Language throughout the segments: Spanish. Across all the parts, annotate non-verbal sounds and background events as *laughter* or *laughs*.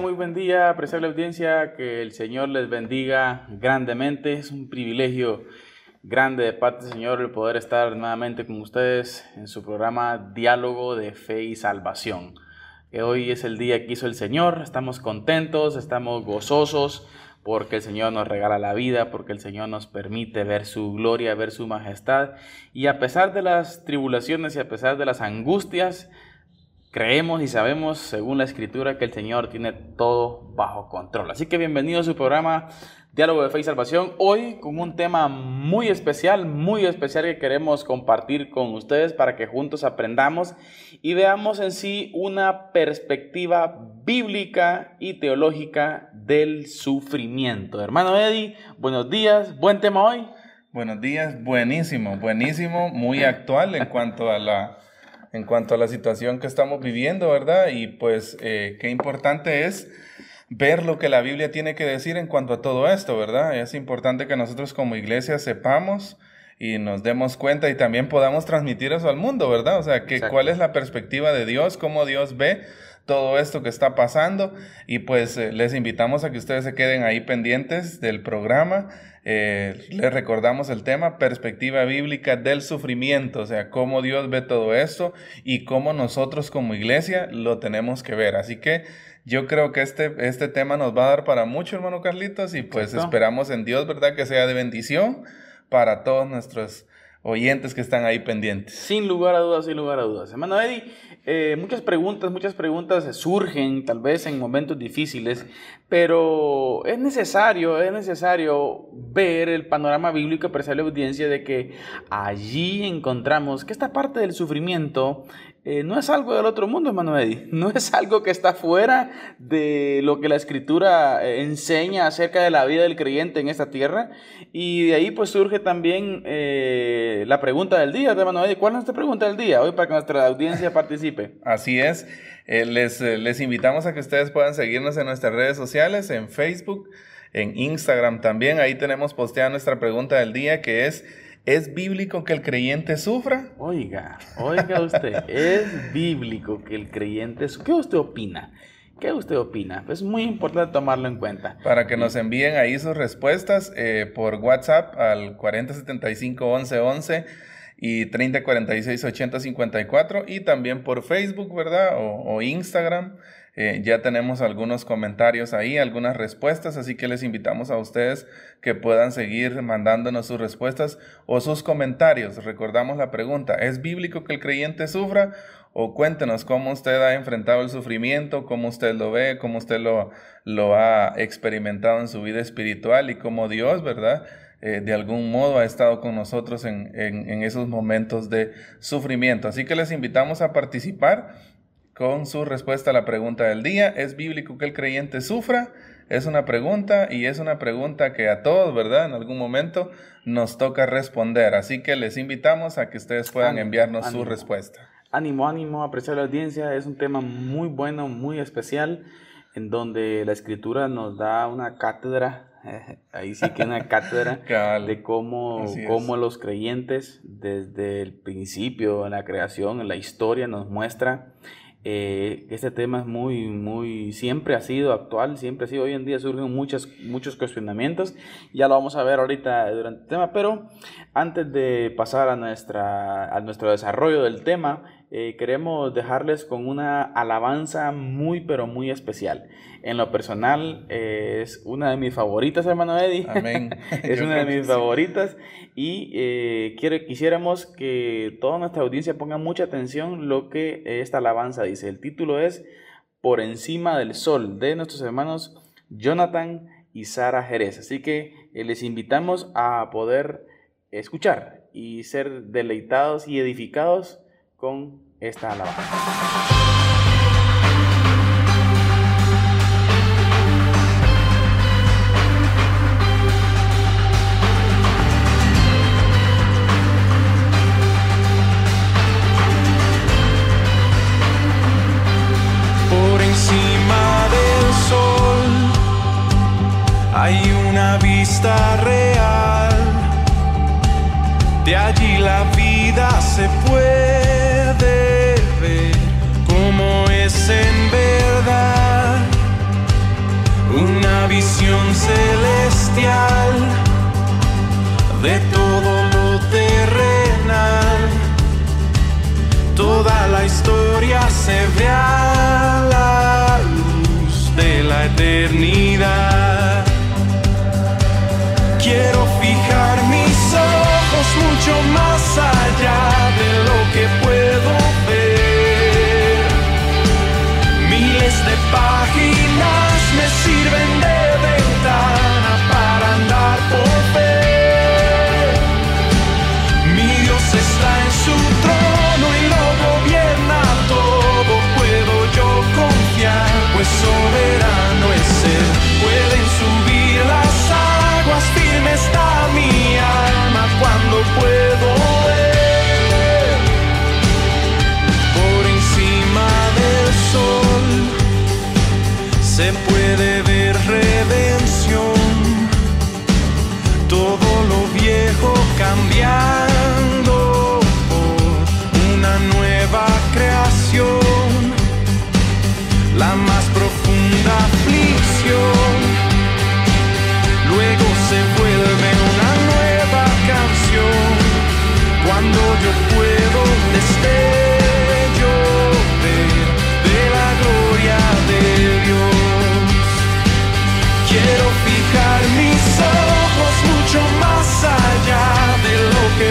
Muy buen día, apreciable audiencia, que el Señor les bendiga grandemente. Es un privilegio grande de parte del Señor el poder estar nuevamente con ustedes en su programa Diálogo de Fe y Salvación. Que hoy es el día que hizo el Señor, estamos contentos, estamos gozosos porque el Señor nos regala la vida, porque el Señor nos permite ver su gloria, ver su majestad. Y a pesar de las tribulaciones y a pesar de las angustias, Creemos y sabemos, según la Escritura, que el Señor tiene todo bajo control. Así que bienvenido a su programa Diálogo de Fe y Salvación. Hoy con un tema muy especial, muy especial que queremos compartir con ustedes para que juntos aprendamos y veamos en sí una perspectiva bíblica y teológica del sufrimiento. Hermano Eddie, buenos días, buen tema hoy. Buenos días, buenísimo, buenísimo, muy actual en cuanto a la en cuanto a la situación que estamos viviendo, ¿verdad? Y pues eh, qué importante es ver lo que la Biblia tiene que decir en cuanto a todo esto, ¿verdad? Es importante que nosotros como iglesia sepamos y nos demos cuenta y también podamos transmitir eso al mundo, ¿verdad? O sea, que, cuál es la perspectiva de Dios, cómo Dios ve todo esto que está pasando y pues eh, les invitamos a que ustedes se queden ahí pendientes del programa. Eh, les recordamos el tema, perspectiva bíblica del sufrimiento, o sea, cómo Dios ve todo esto y cómo nosotros como iglesia lo tenemos que ver. Así que yo creo que este, este tema nos va a dar para mucho, hermano Carlitos, y pues esperamos en Dios, ¿verdad? Que sea de bendición para todos nuestros oyentes que están ahí pendientes. Sin lugar a dudas, sin lugar a dudas. Hermano Eddie, eh, muchas preguntas, muchas preguntas surgen tal vez en momentos difíciles, pero es necesario, es necesario ver el panorama bíblico y a la audiencia de que allí encontramos que esta parte del sufrimiento eh, no es algo del otro mundo, Eddie. *laughs* No es algo que está fuera de lo que la escritura eh, enseña acerca de la vida del creyente en esta tierra. Y de ahí pues surge también eh, la pregunta del día, Eddie. ¿Cuál es nuestra pregunta del día? Hoy para que nuestra audiencia participe. Así es. les, les invitamos a que ustedes puedan seguirnos en nuestras redes sociales, en Facebook, en Instagram también. Ahí tenemos posteada nuestra pregunta del día que es... ¿Es bíblico que el creyente sufra? Oiga, oiga usted, es bíblico que el creyente sufra. ¿Qué usted opina? ¿Qué usted opina? Es muy importante tomarlo en cuenta. Para que nos envíen ahí sus respuestas eh, por WhatsApp al 4075 1111 y 3046 8054 y también por Facebook, ¿verdad? O, o Instagram. Eh, ya tenemos algunos comentarios ahí, algunas respuestas, así que les invitamos a ustedes que puedan seguir mandándonos sus respuestas o sus comentarios. Recordamos la pregunta, ¿es bíblico que el creyente sufra? O cuéntenos cómo usted ha enfrentado el sufrimiento, cómo usted lo ve, cómo usted lo, ha experimentado en su vida espiritual y cómo Dios, ¿verdad? Eh, de algún modo ha estado con nosotros en esos momentos de sufrimiento. Así que les invitamos a participar con su respuesta a la pregunta del día. ¿Es bíblico que el creyente sufra? Es una pregunta y es una pregunta que a todos, ¿verdad? En algún momento nos toca responder. Así que les invitamos a que ustedes puedan enviarnos su respuesta. Ánimo, ánimo, apreciar la audiencia. Es un tema muy bueno, muy especial, en donde la escritura nos da una cátedra ahí sí que una *laughs* cátedra de cómo, cómo los creyentes desde el principio, en la creación, en la historia, nos muestra eh, este tema es muy, muy, siempre ha sido actual, siempre ha sido, hoy en día surgen muchos, muchos cuestionamientos, ya lo vamos a ver ahorita durante el tema, pero antes de pasar a, nuestra, a nuestro desarrollo del tema, eh, queremos dejarles con una alabanza muy, pero muy especial. En lo personal, eh, es una de mis favoritas, hermano Eddie. Amén. *laughs* es una de mis *laughs* favoritas. Y eh, quisiéramos que toda nuestra audiencia ponga mucha atención lo que esta alabanza dice. El título es Por encima del sol, de nuestros hermanos Jonathan y Sara Jerez. Así que les invitamos a poder escuchar y ser deleitados y edificados con esta alabanza. hay una vista real, de allí la vida se puede como es en verdad. Una visión celestial de todo lo terrenal. Toda la historia se ve a la luz de la eternidad. Quiero fijar mis ojos mucho más allá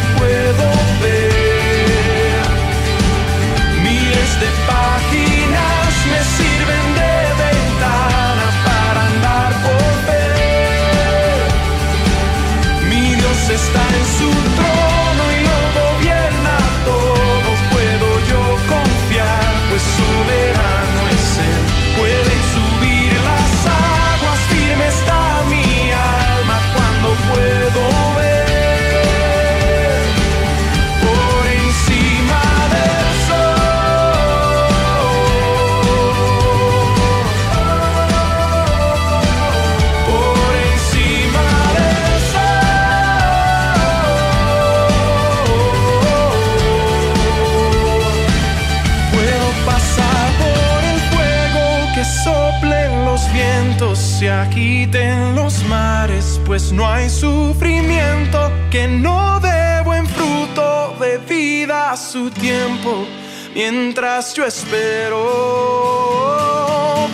que puedo se agiten los mares, pues no hay sufrimiento que no dé buen fruto de vida a su tiempo. Mientras yo espero,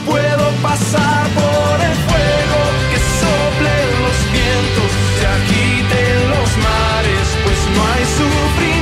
puedo pasar por el fuego que soplen los vientos, se agiten los mares, pues no hay sufrimiento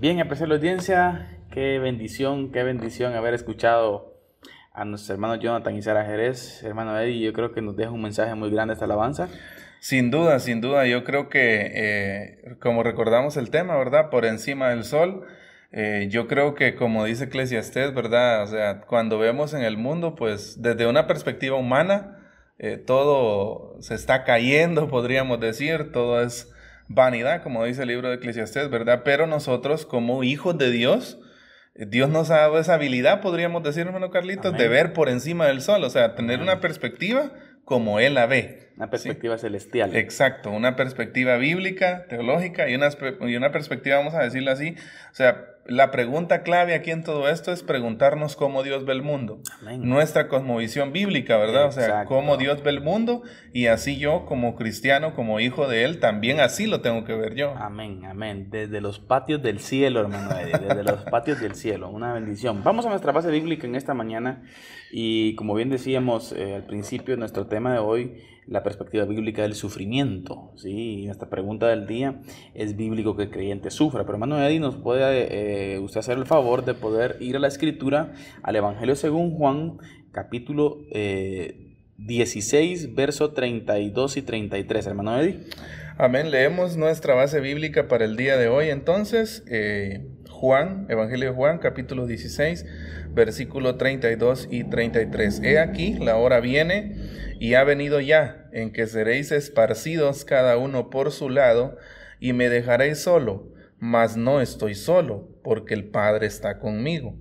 Bien, apreciable audiencia, qué bendición, qué bendición haber escuchado a nuestros hermanos Jonathan y Sara Jerez. Hermano Eddie, yo creo que nos deja un mensaje muy grande esta alabanza. Sin duda, sin duda, yo creo que eh, como recordamos el tema, ¿verdad? Por encima del sol, eh, yo creo que como dice Eclesiastés, ¿verdad? O sea, cuando vemos en el mundo, pues desde una perspectiva humana, eh, todo se está cayendo, *laughs* podríamos decir, todo es vanidad, como dice el libro de Eclesiastés, ¿verdad? Pero nosotros como hijos de Dios, Dios nos ha dado esa habilidad, podríamos decir, hermano Carlitos, de ver por encima del sol, o sea, tener una perspectiva como Él la ve. Una perspectiva celestial. Exacto, una perspectiva bíblica, teológica y una, y una perspectiva, vamos a decirlo así, o sea, la pregunta clave aquí en todo esto es preguntarnos cómo Dios ve el mundo. Nuestra cosmovisión bíblica, ¿verdad? O sea, cómo Dios ve el mundo y así yo como cristiano, como hijo de Él, también así lo tengo que ver yo. Amén, amén. Desde los patios del cielo, hermano, desde los patios del cielo. Una bendición. Vamos a nuestra base bíblica en esta mañana y como bien decíamos eh, al principio, nuestro tema de hoy la perspectiva bíblica del sufrimiento. ¿sí? Nuestra pregunta del día, ¿es bíblico que el creyente sufra? Pero hermano Eddie, ¿nos puede eh, usted hacer el favor de poder ir a la escritura, al Evangelio según Juan, capítulo 16, eh, verso 32 y 33, hermano Eddie? Amén. Leemos nuestra base bíblica para el día de hoy. Entonces, eh, Juan, Evangelio de Juan, capítulo 16, versículo 32 y 33. He aquí, la hora viene y ha venido ya, en que seréis esparcidos cada uno por su lado, y me dejaréis solo, mas no estoy solo, porque el Padre está conmigo.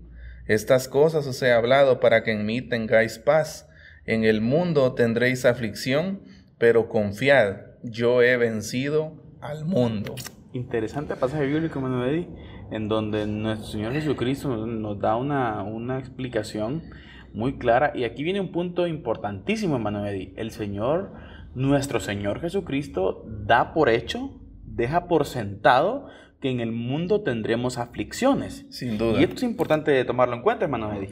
Estas cosas os he hablado para que en mí tengáis paz. En el mundo tendréis aflicción, pero confiad, yo he vencido al mundo. Interesante pasaje bíblico, Manuel, en donde nuestro Señor Jesucristo nos da una, una explicación muy clara. Y aquí viene un punto importantísimo, hermano Eddie. El Señor, nuestro Señor Jesucristo, da por hecho, deja por sentado que en el mundo tendremos aflicciones. Sin duda. Y esto es importante tomarlo en cuenta, hermano Eddie.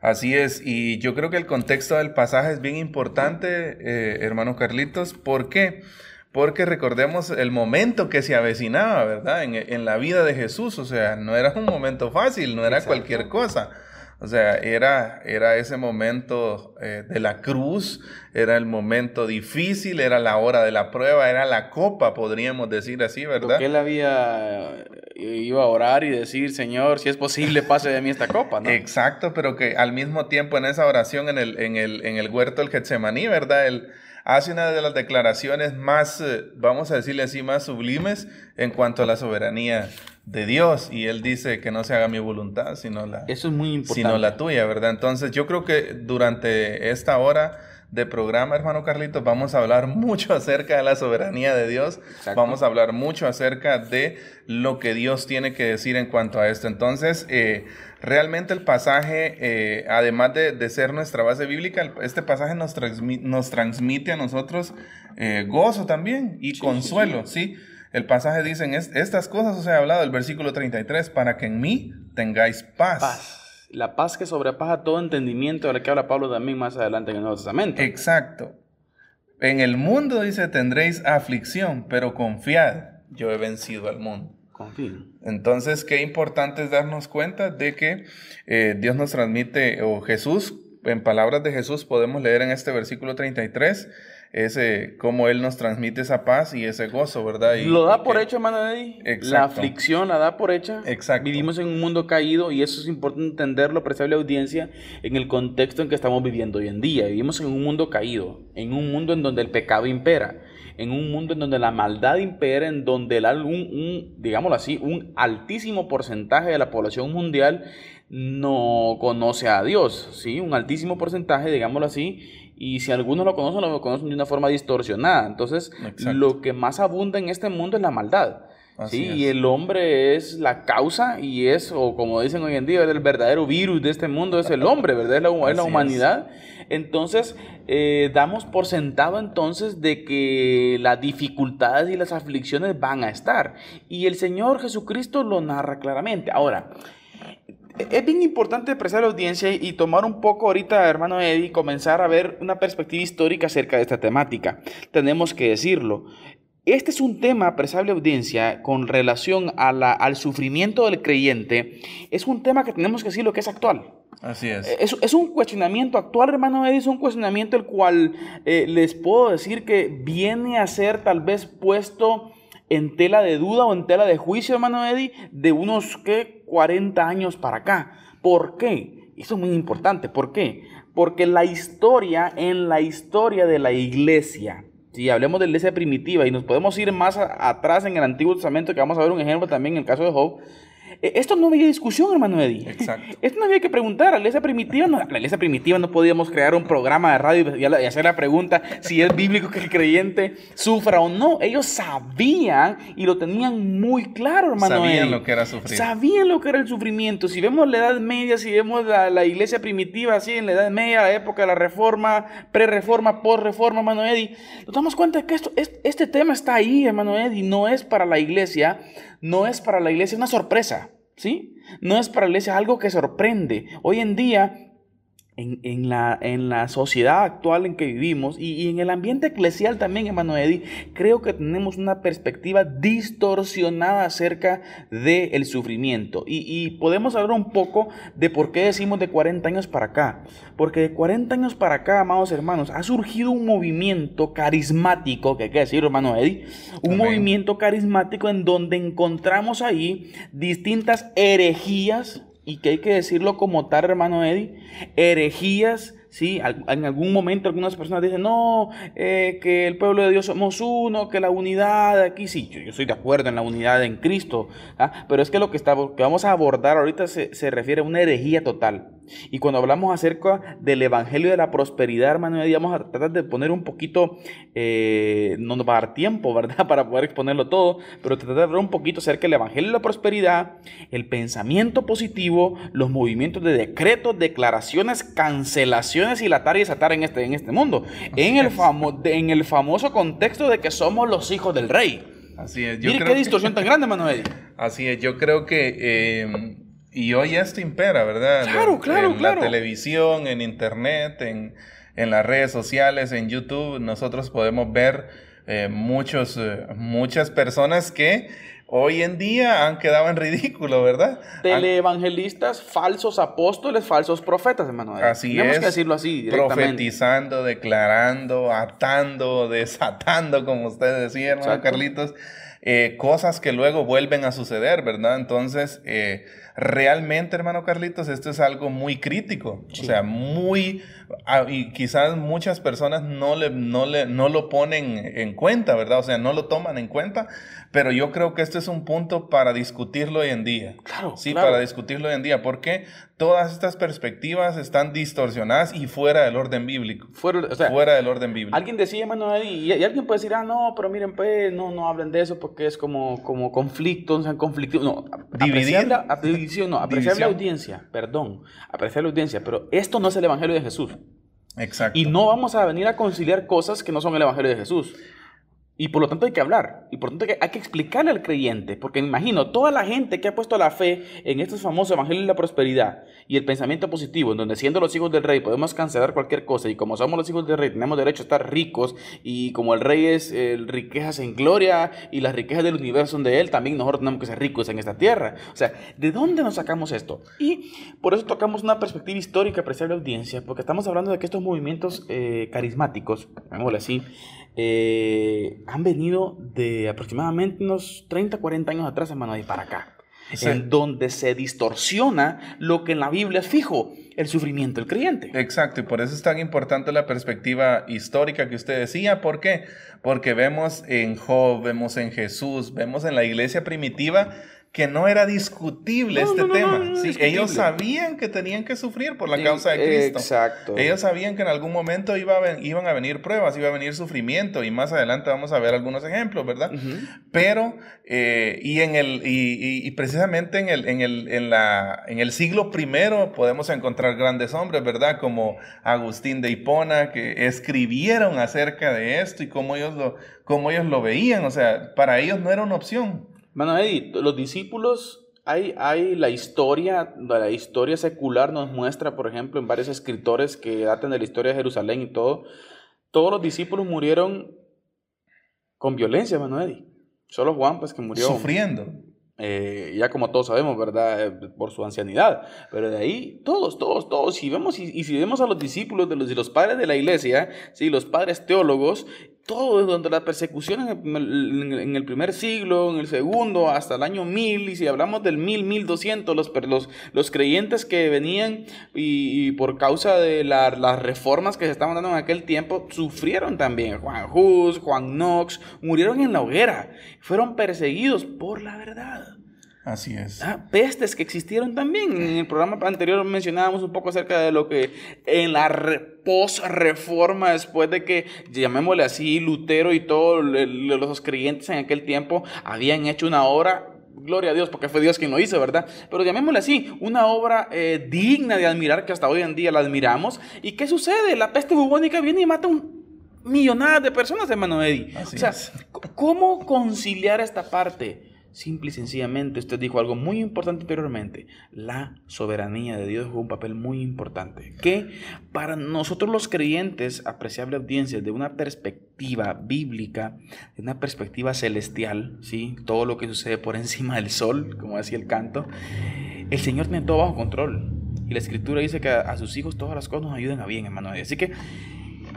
Así es, y yo creo que el contexto del pasaje es bien importante, eh, hermano Carlitos. ¿Por qué? Porque recordemos el momento que se avecinaba, ¿verdad? En, la vida de Jesús. O sea, no era un momento fácil, no era cualquier cosa. O sea, era, era ese momento eh, de la cruz, era el momento difícil, era la hora de la prueba, era la copa, podríamos decir así, ¿verdad? Porque él había, eh, iba a orar y decir, Señor, si es posible, pase de mí esta copa, ¿no? Exacto, pero que al mismo tiempo en esa oración en el, en el, en el huerto del Getsemaní, ¿verdad? Él hace una de las declaraciones más, eh, vamos a decirle así, más sublimes en cuanto a la soberanía de Dios y él dice que no se haga mi voluntad sino la Eso es muy sino la tuya, ¿verdad? Entonces, yo creo que durante esta hora de programa, hermano Carlitos, vamos a hablar mucho acerca de la soberanía de Dios. Vamos a hablar mucho acerca de lo que Dios tiene que decir en cuanto a esto. Entonces, eh, realmente el pasaje, eh, además de, ser nuestra base bíblica, este pasaje nos, nos transmite a nosotros eh, gozo también y consuelo, ¿sí? El pasaje dice, en estas cosas os he hablado, el versículo 33, para que en mí tengáis paz. La paz que sobrepasa todo entendimiento, de la que habla Pablo también más adelante en el Nuevo Testamento. Exacto. En el mundo, dice, tendréis aflicción, pero confiad, yo he vencido al mundo. Confío. Entonces, qué importante es darnos cuenta de que eh, Dios nos transmite, o Jesús, en palabras de Jesús podemos leer en este versículo 33, ese, cómo Él nos transmite esa paz y ese gozo, ¿verdad? Y, Lo da por hecho, hermano Eddie. La aflicción la da por hecha. Exacto. Vivimos en un mundo caído y eso es importante entenderlo, apreciable audiencia, en el contexto en que estamos viviendo hoy en día. Vivimos en un mundo caído, en un mundo en donde el pecado impera, en un mundo en donde la maldad impera, en donde el, un, un, digámoslo así, un altísimo porcentaje de la población mundial no conoce a Dios, ¿sí? Un altísimo porcentaje, digámoslo así, y si algunos lo conocen, lo conocen de una forma distorsionada. Entonces, lo que más abunda en este mundo es la maldad. ¿sí? Y el hombre es la causa y es, o como dicen hoy en día, el verdadero virus de este mundo es el hombre, ¿verdad? Es la, la humanidad. Entonces, eh, damos por sentado entonces de que las dificultades y las aflicciones van a estar. Y el Señor Jesucristo lo narra claramente. Ahora, es bien importante apreciar la audiencia y tomar un poco ahorita, hermano Eddie, comenzar a ver una perspectiva histórica acerca de esta temática. Tenemos que decirlo. Este es un tema, apreciable audiencia, con relación a la, al sufrimiento del creyente. Es un tema que tenemos que decir lo que es actual. Así es. Es, es un cuestionamiento actual, hermano Eddie, es un cuestionamiento el cual eh, les puedo decir que viene a ser tal vez puesto en tela de duda o en tela de juicio, hermano Eddie, de unos ¿qué? 40 años para acá. ¿Por qué? Eso es muy importante. ¿Por qué? Porque la historia, en la historia de la iglesia, si hablemos de la iglesia primitiva y nos podemos ir más atrás en el Antiguo Testamento, que vamos a ver un ejemplo también en el caso de Job, esto no había discusión, hermano Eddie. Exacto. *laughs* Esto no había que preguntar. La iglesia primitiva, no, la iglesia primitiva no podíamos crear un programa de radio y, hacer la pregunta si es bíblico que el creyente sufra o no. Ellos sabían y lo tenían muy claro, hermano Sabían lo que era sufrir. Sabían lo que era el sufrimiento. Si vemos la Edad Media, si vemos la, iglesia primitiva, así en la Edad Media, la época de la Reforma, pre-reforma, post-reforma, hermano Eddie, nos damos cuenta que esto, este tema está ahí, hermano Eddie. No es para la iglesia, no es para la iglesia, es una sorpresa. ¿sí? No es para la iglesia algo que sorprende. Hoy en día en, la, en, la, sociedad actual en que vivimos y, en el ambiente eclesial también, hermano Eddie, creo que tenemos una perspectiva distorsionada acerca del sufrimiento. Y, y, podemos hablar un poco de por qué decimos de 40 años para acá. Porque de 40 años para acá, amados hermanos, ha surgido un movimiento carismático, que hay que decir, hermano Eddie, un movimiento carismático en donde encontramos ahí distintas herejías y que hay que decirlo como tal, hermano Eddie, herejías, ¿sí? En algún momento algunas personas dicen, no, eh, que el pueblo de Dios somos uno, que la unidad aquí, sí, yo, estoy de acuerdo en la unidad en Cristo, ¿ah? pero es que lo que, está, que vamos a abordar ahorita se, se refiere a una herejía total. Y cuando hablamos acerca del Evangelio de la Prosperidad, hermano, vamos a tratar de poner un poquito, eh, no nos va a dar tiempo, ¿verdad?, *laughs* para poder exponerlo todo, pero tratar de hablar un poquito acerca del Evangelio de la Prosperidad, el pensamiento positivo, los movimientos de decretos, declaraciones, cancelaciones y la y desatar en este, en este mundo, en el, en el famoso contexto de que somos los hijos del rey. Así es. Yo Mire qué distorsión tan grande, Manuel. *laughs* Así es, yo creo que... Eh, y hoy esto impera, ¿verdad? Claro, claro, en la televisión, en internet, en, en, las redes sociales, en YouTube, nosotros podemos ver eh, muchos, eh, muchas personas que hoy en día han quedado en ridículo, ¿verdad? Teleevangelistas, falsos apóstoles, falsos profetas, hermano. Así Tenemos que decirlo así, profetizando, declarando, atando, desatando, como usted decía, hermano Carlitos, eh, cosas que luego vuelven a suceder, ¿verdad? Entonces, eh, realmente, hermano Carlitos, esto es algo muy crítico, o sea, muy, ah, y quizás muchas personas no, le, no, le, no lo ponen en cuenta, ¿verdad? O sea, no lo toman en cuenta, pero yo creo que este es un punto para discutirlo hoy en día. Claro. Sí, para discutirlo hoy en día, porque todas estas perspectivas están distorsionadas y fuera del orden bíblico. Fuera, o sea, fuera del orden bíblico. Alguien decía, hermano, y, y, alguien puede decir, ah, no, pero miren, pues, no, no hablen de eso porque es como, como conflicto, o sea, conflicto. No, dividir. La, no, apreciar la audiencia, perdón, apreciar la audiencia, pero esto no es el Evangelio de Jesús. Exacto. Y no vamos a venir a conciliar cosas que no son el Evangelio de Jesús. Y por lo tanto hay que hablar, y por lo tanto hay que explicarle al creyente, porque me imagino, toda la gente que ha puesto la fe en estos famosos evangelios de la prosperidad y el pensamiento positivo, en donde siendo los hijos del rey podemos cancelar cualquier cosa, y como somos los hijos del rey tenemos derecho a estar ricos, y como el rey es riquezas en gloria, y las riquezas del universo son de él, también nosotros tenemos que ser ricos en esta tierra. O sea, ¿de dónde nos sacamos esto? Y por eso tocamos una perspectiva histórica la audiencia, porque estamos hablando de que estos movimientos eh, carismáticos, llamémoslo así, eh, han venido de aproximadamente unos 30, 40 años atrás, hermano, y para acá. En donde se distorsiona lo que en la Biblia es fijo, el sufrimiento del creyente. Exacto, y por eso es tan importante la perspectiva histórica que usted decía. ¿Por qué? Porque vemos en Job, vemos en Jesús, vemos en la iglesia primitiva que no era discutible este tema. ellos sabían que tenían que sufrir por la causa de Cristo. Exacto. Ellos sabían que en algún momento iba iban a venir pruebas, iba a venir sufrimiento y más adelante vamos a ver algunos ejemplos, ¿verdad? Pero, eh, y, en el, y, precisamente en el, en, el, en, la, en el siglo primero podemos encontrar grandes hombres, ¿verdad? Como Agustín de Hipona, que escribieron acerca de esto y cómo ellos lo, cómo ellos lo veían. O sea, para ellos no era una opción. Bueno, Eddie, los discípulos, hay, hay la historia, la historia secular nos muestra, por ejemplo, en varios escritores que datan de la historia de Jerusalén y todo, todos los discípulos murieron con violencia, Eddie. Solo Juan, pues que murió. Sufriendo. Eh, ya como todos sabemos, ¿verdad? Eh, por su ancianidad. Pero de ahí, todos, todos, todos. Si vemos, y, si vemos a los discípulos de los, de los padres de la iglesia, ¿sí? los padres teólogos, todo, durante la persecución en el, primer siglo, en el segundo, hasta el año 1000, y si hablamos del 1000, 1200, los, los, los creyentes que venían y, por causa de las reformas que se estaban dando en aquel tiempo, sufrieron también. Juan Hus, Juan Knox, murieron en la hoguera, fueron perseguidos por la verdad. Así es. Ah, pestes que existieron también. En el programa anterior mencionábamos un poco acerca de lo que en la post-reforma, después de que, llamémosle así, Lutero y todos los creyentes en aquel tiempo habían hecho una obra gloria a Dios, porque fue Dios quien lo hizo, ¿verdad? Pero llamémosle así, una obra eh, digna de admirar, que hasta hoy en día la admiramos. ¿Y qué sucede? La peste bubónica viene y mata un millonadas de personas, hermano Eddie. o sea, ¿cómo conciliar esta parte? Simple y sencillamente, usted dijo algo muy importante anteriormente. La soberanía de Dios juega un papel muy importante. Que para nosotros los creyentes, apreciable audiencia, de una perspectiva bíblica, de una perspectiva celestial, ¿sí? todo lo que sucede por *laughs* encima del sol, como decía el canto, el Señor tiene todo bajo control. Y la Escritura dice que a, sus hijos todas las cosas nos ayuden a bien, hermano. Así que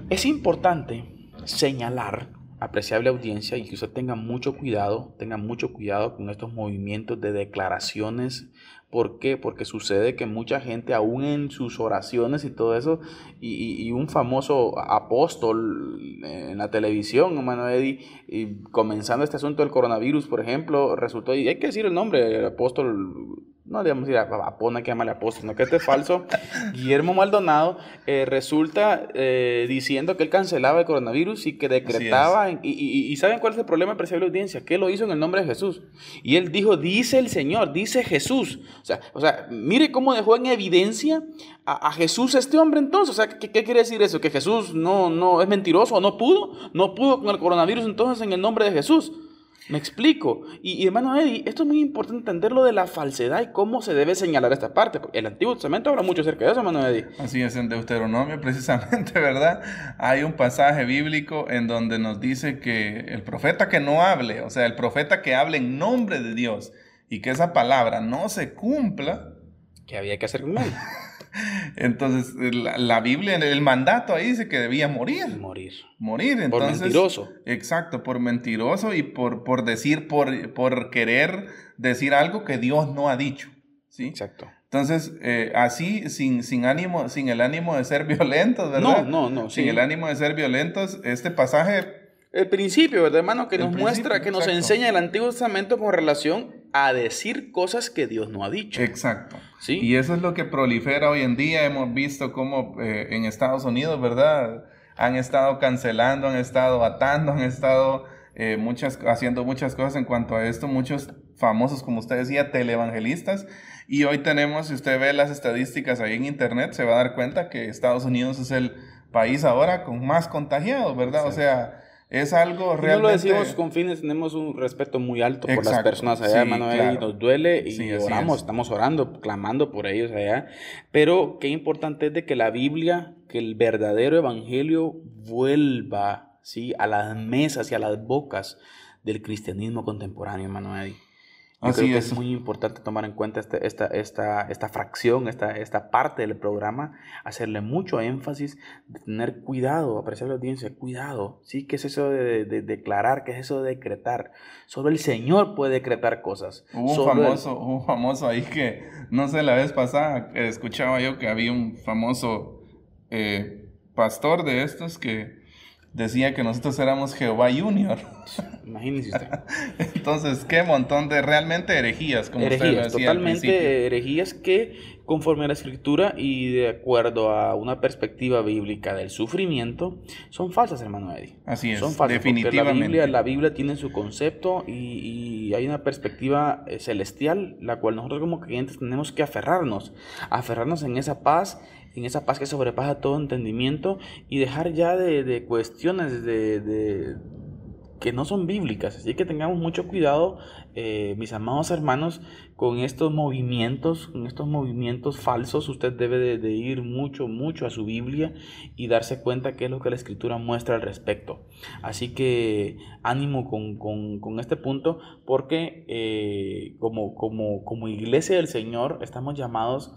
es importante señalar apreciable audiencia y que usted tenga mucho cuidado, tenga mucho cuidado con estos movimientos de declaraciones. ¿Por qué? Porque sucede que mucha gente, aún en sus oraciones y todo eso, y, un famoso apóstol en la televisión, hermano Eddie, y comenzando este asunto del coronavirus, por ejemplo, resultó, y hay que decir el nombre, el apóstol no digamos ir a, a Pona que llama apóstol, no que este falso, *laughs* Guillermo Maldonado, eh, resulta eh, diciendo que él cancelaba el coronavirus y que decretaba, y, y, ¿saben cuál es el problema de la audiencia? Que él lo hizo en el nombre de Jesús. Y él dijo, dice el Señor, dice Jesús. O sea, o sea mire cómo dejó en evidencia a, Jesús este hombre entonces. O sea, ¿qué, ¿qué, quiere decir eso? ¿Que Jesús no, no es mentiroso o no pudo? No pudo con el coronavirus entonces en el nombre de Jesús. Me explico. Y, hermano Eddie, esto es muy importante entender lo de la falsedad y cómo se debe señalar esta parte. El Antiguo Testamento habla mucho acerca de eso, hermano Eddie. Así es, en Deuteronomio *laughs* precisamente, ¿verdad? Hay un pasaje bíblico en donde nos dice que el profeta que no hable, o sea, el profeta que hable en nombre de Dios y que esa palabra no se cumpla. ¿Qué había que hacer con él? *laughs* Entonces, la, Biblia, en el mandato ahí dice que debía morir. Morir. Morir. Entonces, por mentiroso. Exacto, por mentiroso y por, por decir, por, por querer decir algo que Dios no ha dicho. ¿sí? Exacto. Entonces, eh, así, sin, sin, ánimo, sin el ánimo de ser *laughs* violentos, ¿verdad? No, no, no. Sin el ánimo de ser violentos, este pasaje el principio, ¿verdad, hermano? Que nos muestra, que nos enseña el Antiguo Testamento con relación a decir cosas que Dios no ha dicho. Exacto. ¿Sí? Y eso es lo que prolifera hoy en día. Hemos visto cómo eh, en Estados Unidos, ¿verdad? Han estado cancelando, han estado atando, han estado eh, muchas, haciendo muchas cosas en cuanto a esto. Muchos famosos, como usted decía, televangelistas. Y hoy tenemos, si usted ve las estadísticas ahí en internet, se va a dar cuenta que Estados Unidos es el país ahora con más contagiados, ¿verdad? O sea, es algo realmente... No lo decimos con fines, tenemos un respeto muy alto por las personas allá, hermano, y nos duele y oramos, estamos orando, clamando por ellos allá. Pero qué importante es de que la Biblia, que el verdadero evangelio vuelva, ¿sí? A las mesas y a las bocas del cristianismo contemporáneo, hermano Yo creo que es. muy importante tomar en cuenta este, esta, esta, esta fracción, esta, esta parte del programa, hacerle mucho énfasis, de tener cuidado, apreciar la audiencia, cuidado, ¿sí? ¿Qué es eso de, declarar? ¿Qué es eso de decretar? Solo el Señor puede decretar cosas. Hubo un, famoso, un famoso ahí que, no sé, la vez pasada escuchaba yo que había un famoso eh, pastor de estos que decía que nosotros éramos Jehová Junior. *laughs* Imagínese usted. *laughs* Entonces, qué montón de realmente herejías, como herejías, usted decía Totalmente herejías que, conforme a la escritura y de acuerdo a una perspectiva bíblica del sufrimiento, son falsas, hermano Eddie. Así es. Son falsas. Definitivamente. La Biblia, la Biblia tiene su concepto y, y hay una perspectiva eh, celestial, la cual nosotros como creyentes tenemos que aferrarnos. Aferrarnos en esa paz en esa paz que sobrepasa todo entendimiento y dejar ya de, cuestiones de, que no son bíblicas. Así que tengamos mucho cuidado, eh, mis amados hermanos, con estos movimientos, con estos movimientos falsos. Usted debe de, ir mucho, mucho a su Biblia y darse cuenta qué es lo que la Escritura muestra al respecto. Así que ánimo con, este punto, porque eh, como, como, como iglesia del Señor estamos llamados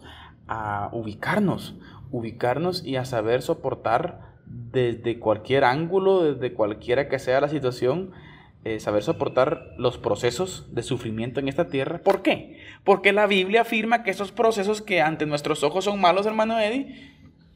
a ubicarnos, ubicarnos y a saber soportar desde cualquier ángulo, desde cualquiera que sea la situación, eh, saber soportar los procesos de sufrimiento en esta tierra. ¿Por qué? Porque la Biblia afirma que esos procesos que ante nuestros ojos son malos, hermano Eddie,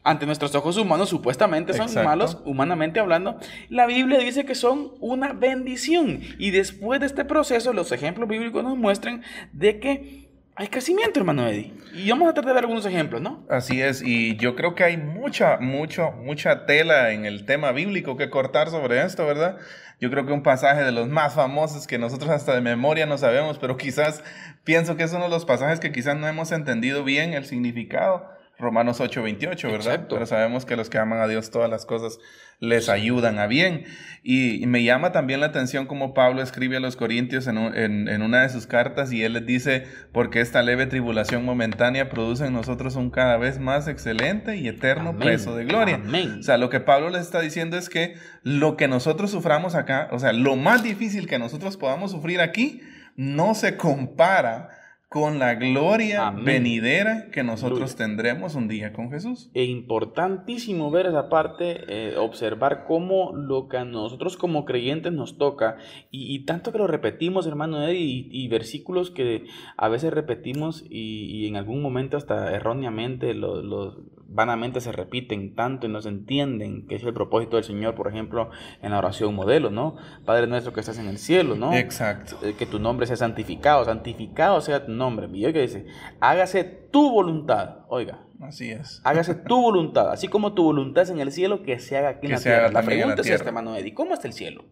ante nuestros ojos humanos supuestamente son malos, humanamente hablando, la Biblia dice que son una bendición. Y después de este proceso, los ejemplos bíblicos nos muestran de que hay crecimiento, hermano Eddie. Y vamos a tratar de ver algunos ejemplos, ¿no? Así es, y yo creo que hay mucha, mucho, mucha tela en el tema bíblico que cortar sobre esto, ¿verdad? Yo creo que un pasaje de los más famosos que nosotros hasta de memoria no sabemos, pero quizás pienso que es uno de los pasajes que quizás no hemos entendido bien el significado. Romanos 8:28, ¿verdad? Pero sabemos que los que aman a Dios todas las cosas les ayudan a bien. Y, me llama también la atención como Pablo escribe a los Corintios en, en, una de sus cartas y él les dice, porque esta leve tribulación momentánea produce en nosotros un cada vez más excelente y eterno peso de gloria. O sea, lo que Pablo les está diciendo es que lo que nosotros suframos acá, o sea, lo más difícil que nosotros podamos sufrir aquí, no se compara con la gloria venidera que nosotros tendremos un día con Jesús. E importantísimo ver esa parte, eh, observar cómo lo que a nosotros como creyentes nos toca, y, tanto que lo repetimos, hermano y, y, versículos que a veces repetimos y, en algún momento hasta erróneamente los vanamente se repiten tanto y no se entienden que es el propósito del Señor, por ejemplo, en la oración modelo, ¿no? Padre nuestro que estás en el cielo, ¿no? Exacto. Eh, que tu nombre sea santificado, santificado sea tu nombre. Y que dice, hágase tu voluntad, oiga. Así es. Hágase tu voluntad, así como tu voluntad es en el cielo, que se haga aquí en la tierra. La pregunta es esta, hermano Eddie, ¿cómo está el cielo?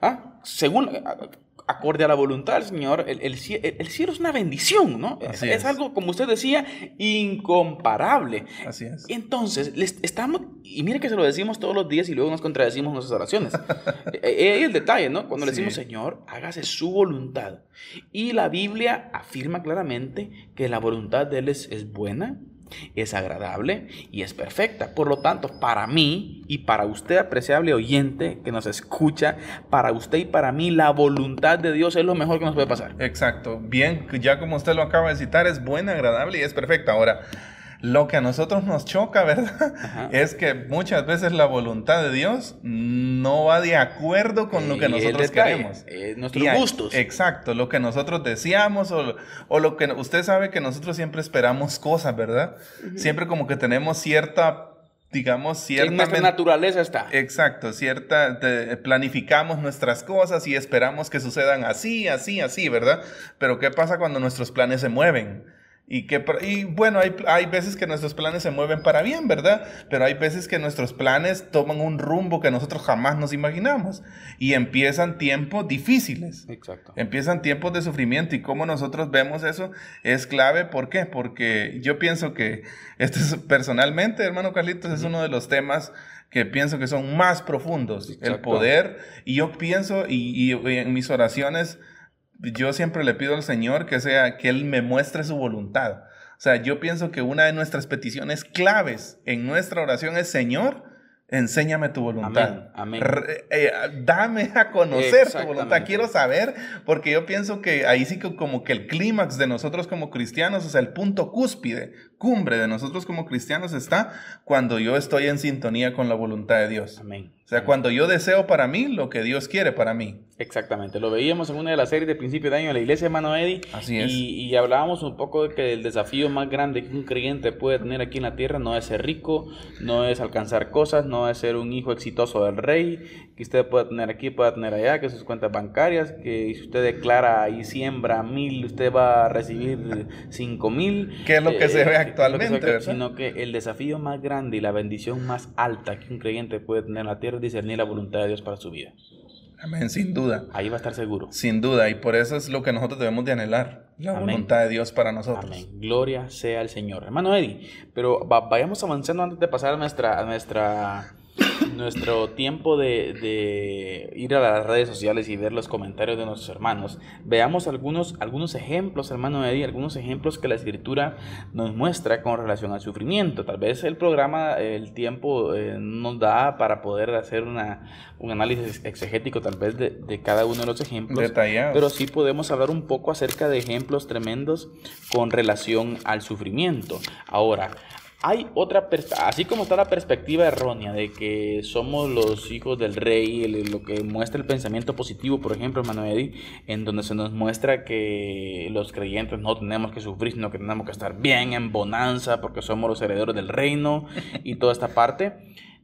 ¿Ah? Según, acorde a la voluntad del Señor, el, el, cielo es una bendición, ¿no? es, algo, como usted decía, incomparable. Así es. Entonces, les estamos, y mire que se lo decimos todos los días y luego nos contradecimos en nuestras oraciones. Es *laughs* eh, eh, el detalle, ¿no? Cuando le decimos, Señor, hágase su voluntad. Y la Biblia afirma claramente que la voluntad de Él es, es buena, es agradable y es perfecta. Por lo tanto, para mí y para usted, apreciable oyente que nos escucha, para usted y para mí, la voluntad de Dios es lo mejor que nos puede pasar. Exacto. Bien, ya como usted lo acaba de citar, es buena, agradable y es perfecta. Ahora, lo que a nosotros nos choca, ¿verdad? *laughs* Es que muchas veces la voluntad de Dios no va de acuerdo con lo que nosotros queremos. Eh, nuestros gustos. Exacto, lo que nosotros deseamos o, o, lo que usted sabe que nosotros siempre esperamos cosas, ¿verdad? Siempre como que tenemos cierta digamos, cierta... En nuestra naturaleza está. Exacto, cierta... planificamos nuestras cosas y esperamos que sucedan así, así, así, ¿verdad? Pero ¿qué pasa cuando nuestros planes se mueven? Y, que, y bueno, hay, hay veces que nuestros planes se mueven para bien, ¿verdad? Pero hay veces que nuestros planes toman un rumbo que nosotros jamás nos imaginamos. Y empiezan tiempos difíciles. Exacto. Empiezan tiempos de sufrimiento. Y cómo nosotros vemos eso es clave. ¿Por qué? Porque yo pienso que, este es, personalmente, hermano Carlitos, es uno de los temas que pienso que son más profundos. El poder. Y yo pienso, y, y en mis oraciones yo siempre le pido al Señor que sea que Él me muestre su voluntad. O sea, yo pienso que una de nuestras peticiones claves en nuestra oración es, Señor, enséñame tu voluntad. Amén. Eh, dame a conocer tu voluntad. Quiero saber, porque yo pienso que ahí sí que como que el clímax de nosotros como cristianos, o sea, el punto cúspide, cumbre de nosotros como cristianos está cuando yo estoy en sintonía con la voluntad de Dios. Amén. O sea, cuando yo deseo para mí lo que Dios quiere para mí. Exactamente, lo veíamos en una de las series de principio de año de la iglesia, hermano Eddie. Así es. Y, hablábamos un poco de que el desafío más grande que un creyente puede tener aquí en la tierra no es ser rico, no es alcanzar cosas, no es ser un hijo exitoso del rey, que usted pueda tener aquí, pueda tener allá, que sus cuentas bancarias, que si usted declara y siembra mil, usted va a recibir cinco mil. ¿Qué es lo que se ve eh, actualmente? sino que el desafío más grande y la bendición más alta que un creyente puede tener en la tierra discernir la voluntad de Dios para su vida. Amén, sin duda. Ahí va a estar seguro. Sin duda, y por eso es lo que nosotros debemos de anhelar, la voluntad de Dios para nosotros. Amén. Gloria sea al Señor. Hermano Eddie, pero vayamos avanzando antes de pasar a nuestra, a nuestra nuestro tiempo de, ir a las redes sociales y ver los comentarios de nuestros hermanos, veamos algunos, algunos ejemplos, hermano Eddie, algunos ejemplos que la escritura nos muestra con relación al sufrimiento. Tal vez el programa, el tiempo eh, nos da para poder hacer una, un análisis exegético tal vez de, cada uno de los ejemplos. Detallados. Pero sí podemos hablar un poco acerca de ejemplos tremendos con relación al sufrimiento. Ahora, hay otra así como está la perspectiva errónea de que somos los hijos del rey, lo que muestra el pensamiento positivo, por ejemplo, Manuel, en donde se nos muestra que los creyentes no tenemos que sufrir, sino que tenemos que estar bien en bonanza porque somos los herederos del reino *laughs* y toda esta parte.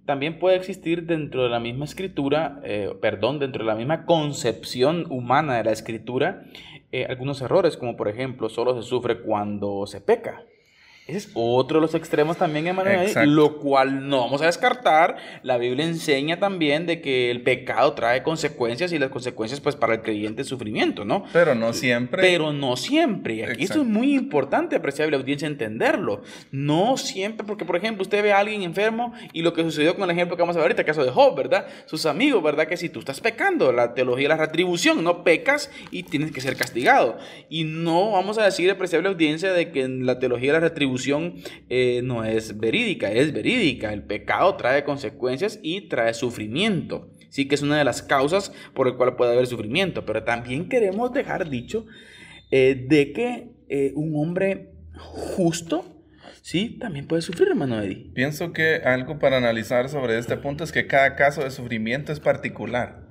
También puede existir dentro de la misma escritura, eh, perdón, dentro de la misma concepción humana de la escritura, eh, algunos errores, como por ejemplo, solo se sufre cuando se peca. Ese es otro de los extremos también, Emanuel, lo cual no vamos a descartar. La Biblia enseña también de que el pecado trae consecuencias y las consecuencias, pues, para el creyente es sufrimiento, ¿no? Pero no siempre. Pero no siempre. Y aquí esto es muy importante, apreciable audiencia, entenderlo. No siempre, porque, por ejemplo, usted ve a alguien enfermo y lo que sucedió con el ejemplo que vamos a ver ahorita, el caso de Job, ¿verdad? Sus amigos, ¿verdad? Que si tú estás pecando, la teología de la retribución, no pecas y tienes que ser castigado. Y no vamos a decir, apreciable audiencia, de que en la teología de la retribución eh, no es verídica, es verídica. El pecado trae consecuencias y trae sufrimiento. Sí que es una de las causas por el cual puede haber sufrimiento, pero también queremos dejar dicho eh, de que eh, un hombre justo, sí, también puede sufrir, hermano Eddie. Pienso que algo para analizar sobre este punto es que cada caso de sufrimiento es particular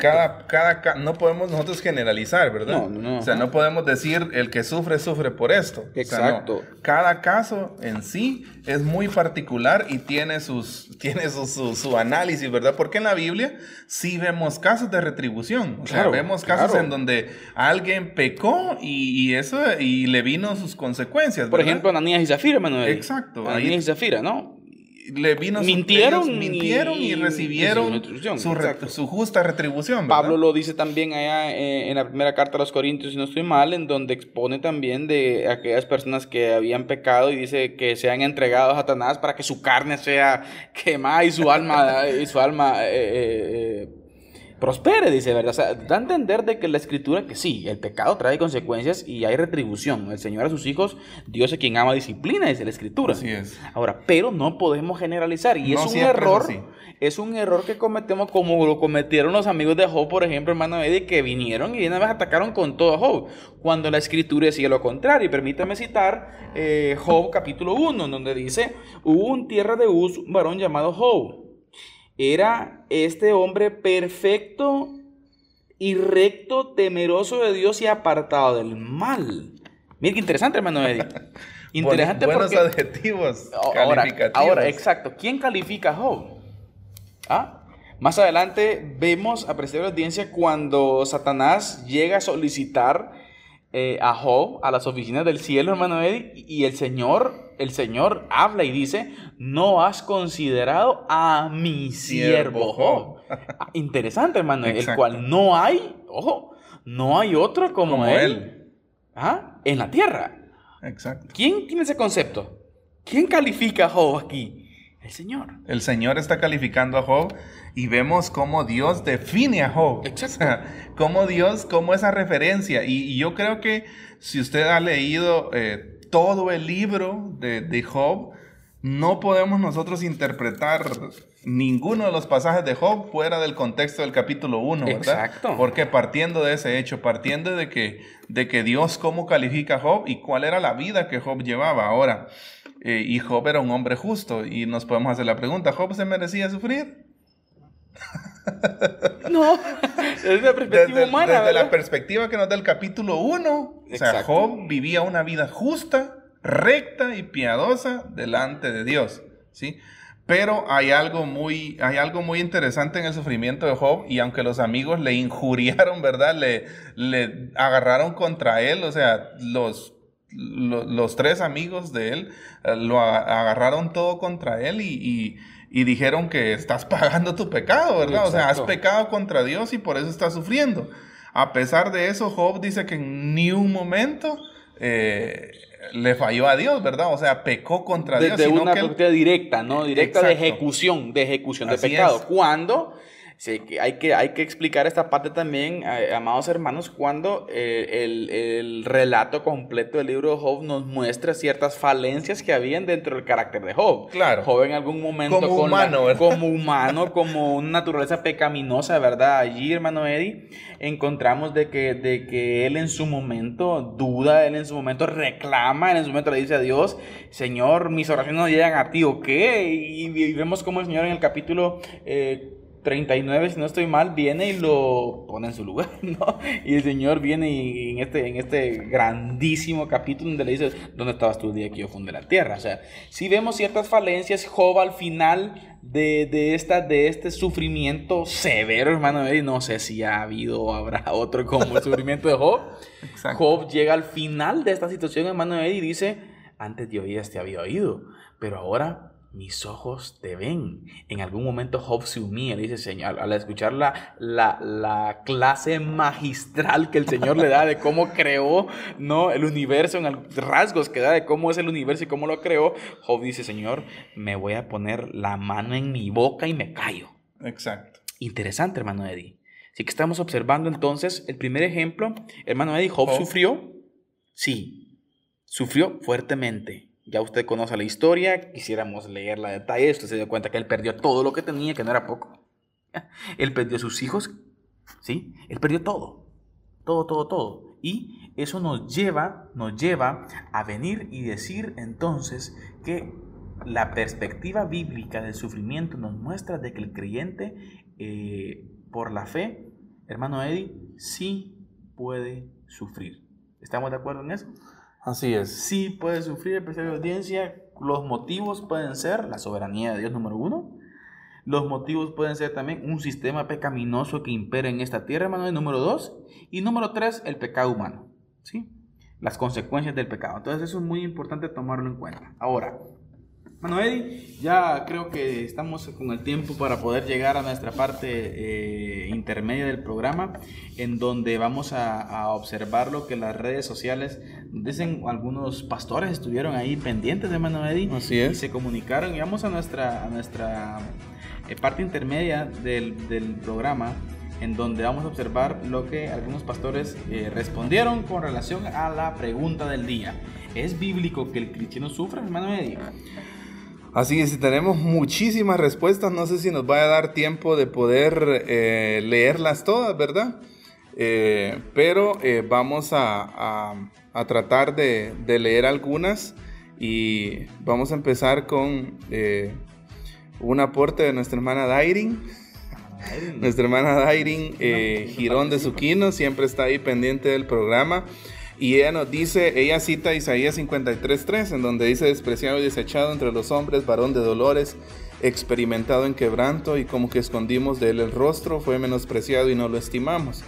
cada, cada, no podemos nosotros generalizar, ¿verdad? No, no, O sea, no podemos decir el que sufre, sufre por esto. Exacto. Cada caso en sí es muy particular y tiene, sus, *laughs* tiene su, su, análisis, ¿verdad? Porque en la Biblia sí vemos casos de retribución. O sea, vemos casos en donde alguien pecó y, eso y le vino sus consecuencias. Por ejemplo, Ananías y Zafira, hermano. Exacto. Ananías y Zafira, ¿no? Le vino mintieron, mintieron y, recibieron su, justa retribución. Pablo lo dice también allá eh, en la primera carta a los Corintios, si no estoy mal, en donde expone también de aquellas personas que habían pecado y dice que se han entregado a Satanás para que su carne sea quemada y su alma, *laughs* y su alma eh, eh, prospere, dice, ¿verdad? O sea, da a entender de que la escritura, que sí, el pecado trae consecuencias y hay retribución. El Señor a sus hijos, Dios es quien ama disciplina, dice la escritura. Así es. Ahora, pero no podemos generalizar y es un error. Es, un error que cometemos como lo cometieron los amigos de Job, por ejemplo, hermano Eddie, que vinieron y una vez atacaron con todo a Job, cuando la escritura decía lo contrario. Y permítame citar eh, Job capítulo 1, donde dice, hubo un tierra de Uz, un varón llamado Job era este hombre perfecto y recto, temeroso de Dios y apartado del mal. Mira qué interesante, hermano Eddie. *laughs* Interesante Buenos adjetivos ahora, ahora, exacto. ¿Quién califica a Job? ¿Ah? Más adelante vemos, apreciar la audiencia, cuando Satanás llega a solicitar eh, a Job a las oficinas del cielo, hermano Eddie, y el Señor, el Señor habla y dice, no has considerado a mi siervo Job. Ah, interesante, hermano, el cual no hay, ojo, no hay otro como, él, ¿Ah? en la tierra. Exacto. ¿Quién tiene ese concepto? ¿Quién califica a Job aquí? El Señor. El Señor está calificando a Job y vemos cómo Dios define a Job. Exacto. *laughs* cómo Dios, cómo esa referencia. Y, yo creo que si usted ha leído eh, todo el libro de, Job, no podemos nosotros interpretar ninguno de los pasajes de Job fuera del contexto del capítulo 1, ¿verdad? Exacto. Porque partiendo de ese hecho, partiendo de que, de que Dios cómo califica a Job y cuál era la vida que Job llevaba. Ahora, eh, y Job era un hombre justo. Y nos podemos hacer la pregunta, ¿Job se merecía sufrir? *laughs* No, *laughs* desde la perspectiva humana. Desde la perspectiva que nos da el capítulo 1. O sea, Job vivía una vida justa, recta y piadosa delante de Dios. ¿sí? Pero hay algo, muy, hay algo muy interesante en el sufrimiento de Job y aunque los amigos le injuriaron, ¿verdad? Le, le agarraron contra él, o sea, los los tres amigos de él eh, lo agarraron todo contra él y, dijeron que estás *laughs* pagando tu pecado, ¿verdad? O sea, has pecado contra Dios y por eso estás sufriendo. A pesar de eso, Job dice que en ni un momento eh, le falló a Dios, ¿verdad? O sea, pecó contra Dios. De una que directa, ¿no? Directa de ejecución, de ejecución de pecado. Cuando Sí, hay que, hay que explicar esta parte también, eh, amados hermanos, cuando eh, el, el, relato completo del libro de Job nos muestra ciertas falencias que habían dentro del carácter de Job. Claro. Job en algún momento como humano, como humano, como una naturaleza pecaminosa, ¿verdad? Allí, hermano Eddie, encontramos de que, de que él en su momento duda, él en su momento reclama, él en su momento le dice a Dios, Señor, mis oraciones no llegan a ti, ¿o qué? Y, vemos como el Señor en el capítulo... Eh, 39, si no estoy mal, viene y lo pone en su lugar, *laughs* ¿no? Y el Señor viene y en este, en este grandísimo capítulo donde le dice, ¿dónde estabas tú el día que yo fundé la tierra? O sea, si vemos ciertas falencias, Job al final de, de, esta, de este sufrimiento severo, hermano, y no sé si ha habido o habrá *laughs* otro como el sufrimiento de Job. Job llega al final de esta situación, hermano, y dice, antes de oídas te había oído, pero ahora mis ojos te ven. En algún momento Job se humilla, dice, Señor, al escuchar la, la, clase magistral que el Señor le da de cómo creó ¿no? el universo, en rasgos que da de cómo es el universo y cómo lo creó, Job dice, Señor, me voy a poner la mano en mi boca y me callo. Exacto. Interesante, hermano Eddie. Así que estamos observando entonces el primer ejemplo. Hermano Eddie, Job. sufrió. Sí, sufrió fuertemente ya usted conoce la historia, quisiéramos leer la detalle, usted se dio cuenta que él perdió todo lo que tenía, que no era poco. *laughs* Él perdió sus hijos, ¿sí? Él perdió todo, todo, todo, todo. Y eso nos lleva, nos lleva a venir y decir entonces que la perspectiva bíblica del sufrimiento nos muestra de que el creyente, eh, por la fe, hermano Eddie, sí puede sufrir. ¿Estamos de acuerdo en eso? Así es. Sí puede sufrir el de audiencia. Los motivos pueden ser la soberanía de Dios número uno. Los motivos pueden ser también un sistema pecaminoso que impera en esta tierra, hermano, número dos. Y número tres, el pecado humano. ¿Sí? Las consecuencias del pecado. Entonces eso es muy importante tomarlo en cuenta. Ahora, bueno, Eddie, ya creo que estamos con el tiempo para poder llegar a nuestra parte eh, intermedia del programa, en donde vamos a, observar lo que las redes sociales dicen. Algunos pastores estuvieron ahí pendientes de Mano Eddie Así es. y se comunicaron. Y vamos a nuestra, a nuestra eh, parte intermedia del, del, programa, en donde vamos a observar lo que algunos pastores eh, respondieron con relación a la pregunta del día. ¿Es bíblico que el cristiano sufra, hermano Eddie? Así que si tenemos muchísimas respuestas, no sé si nos va a dar tiempo de poder eh, leerlas todas, ¿verdad? Eh, pero eh, vamos a, tratar de, leer algunas y vamos a empezar con un aporte de nuestra hermana Dairin. Nuestra hermana Dairin Girón de Zuquino siempre está ahí pendiente del programa. Y ella nos dice, ella cita Isaías 53.3, en donde dice, despreciado y desechado entre los hombres, varón de dolores, experimentado en quebranto, y como que escondimos de él el rostro, fue menospreciado y no lo estimamos.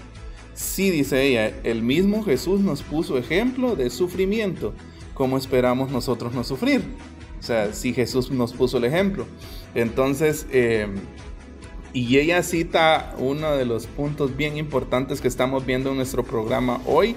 Sí, dice ella, el mismo Jesús nos puso ejemplo de sufrimiento, como esperamos nosotros no sufrir. O sea, si Jesús nos puso el ejemplo. Entonces, eh, y ella cita uno de los puntos bien importantes que estamos viendo en nuestro programa hoy,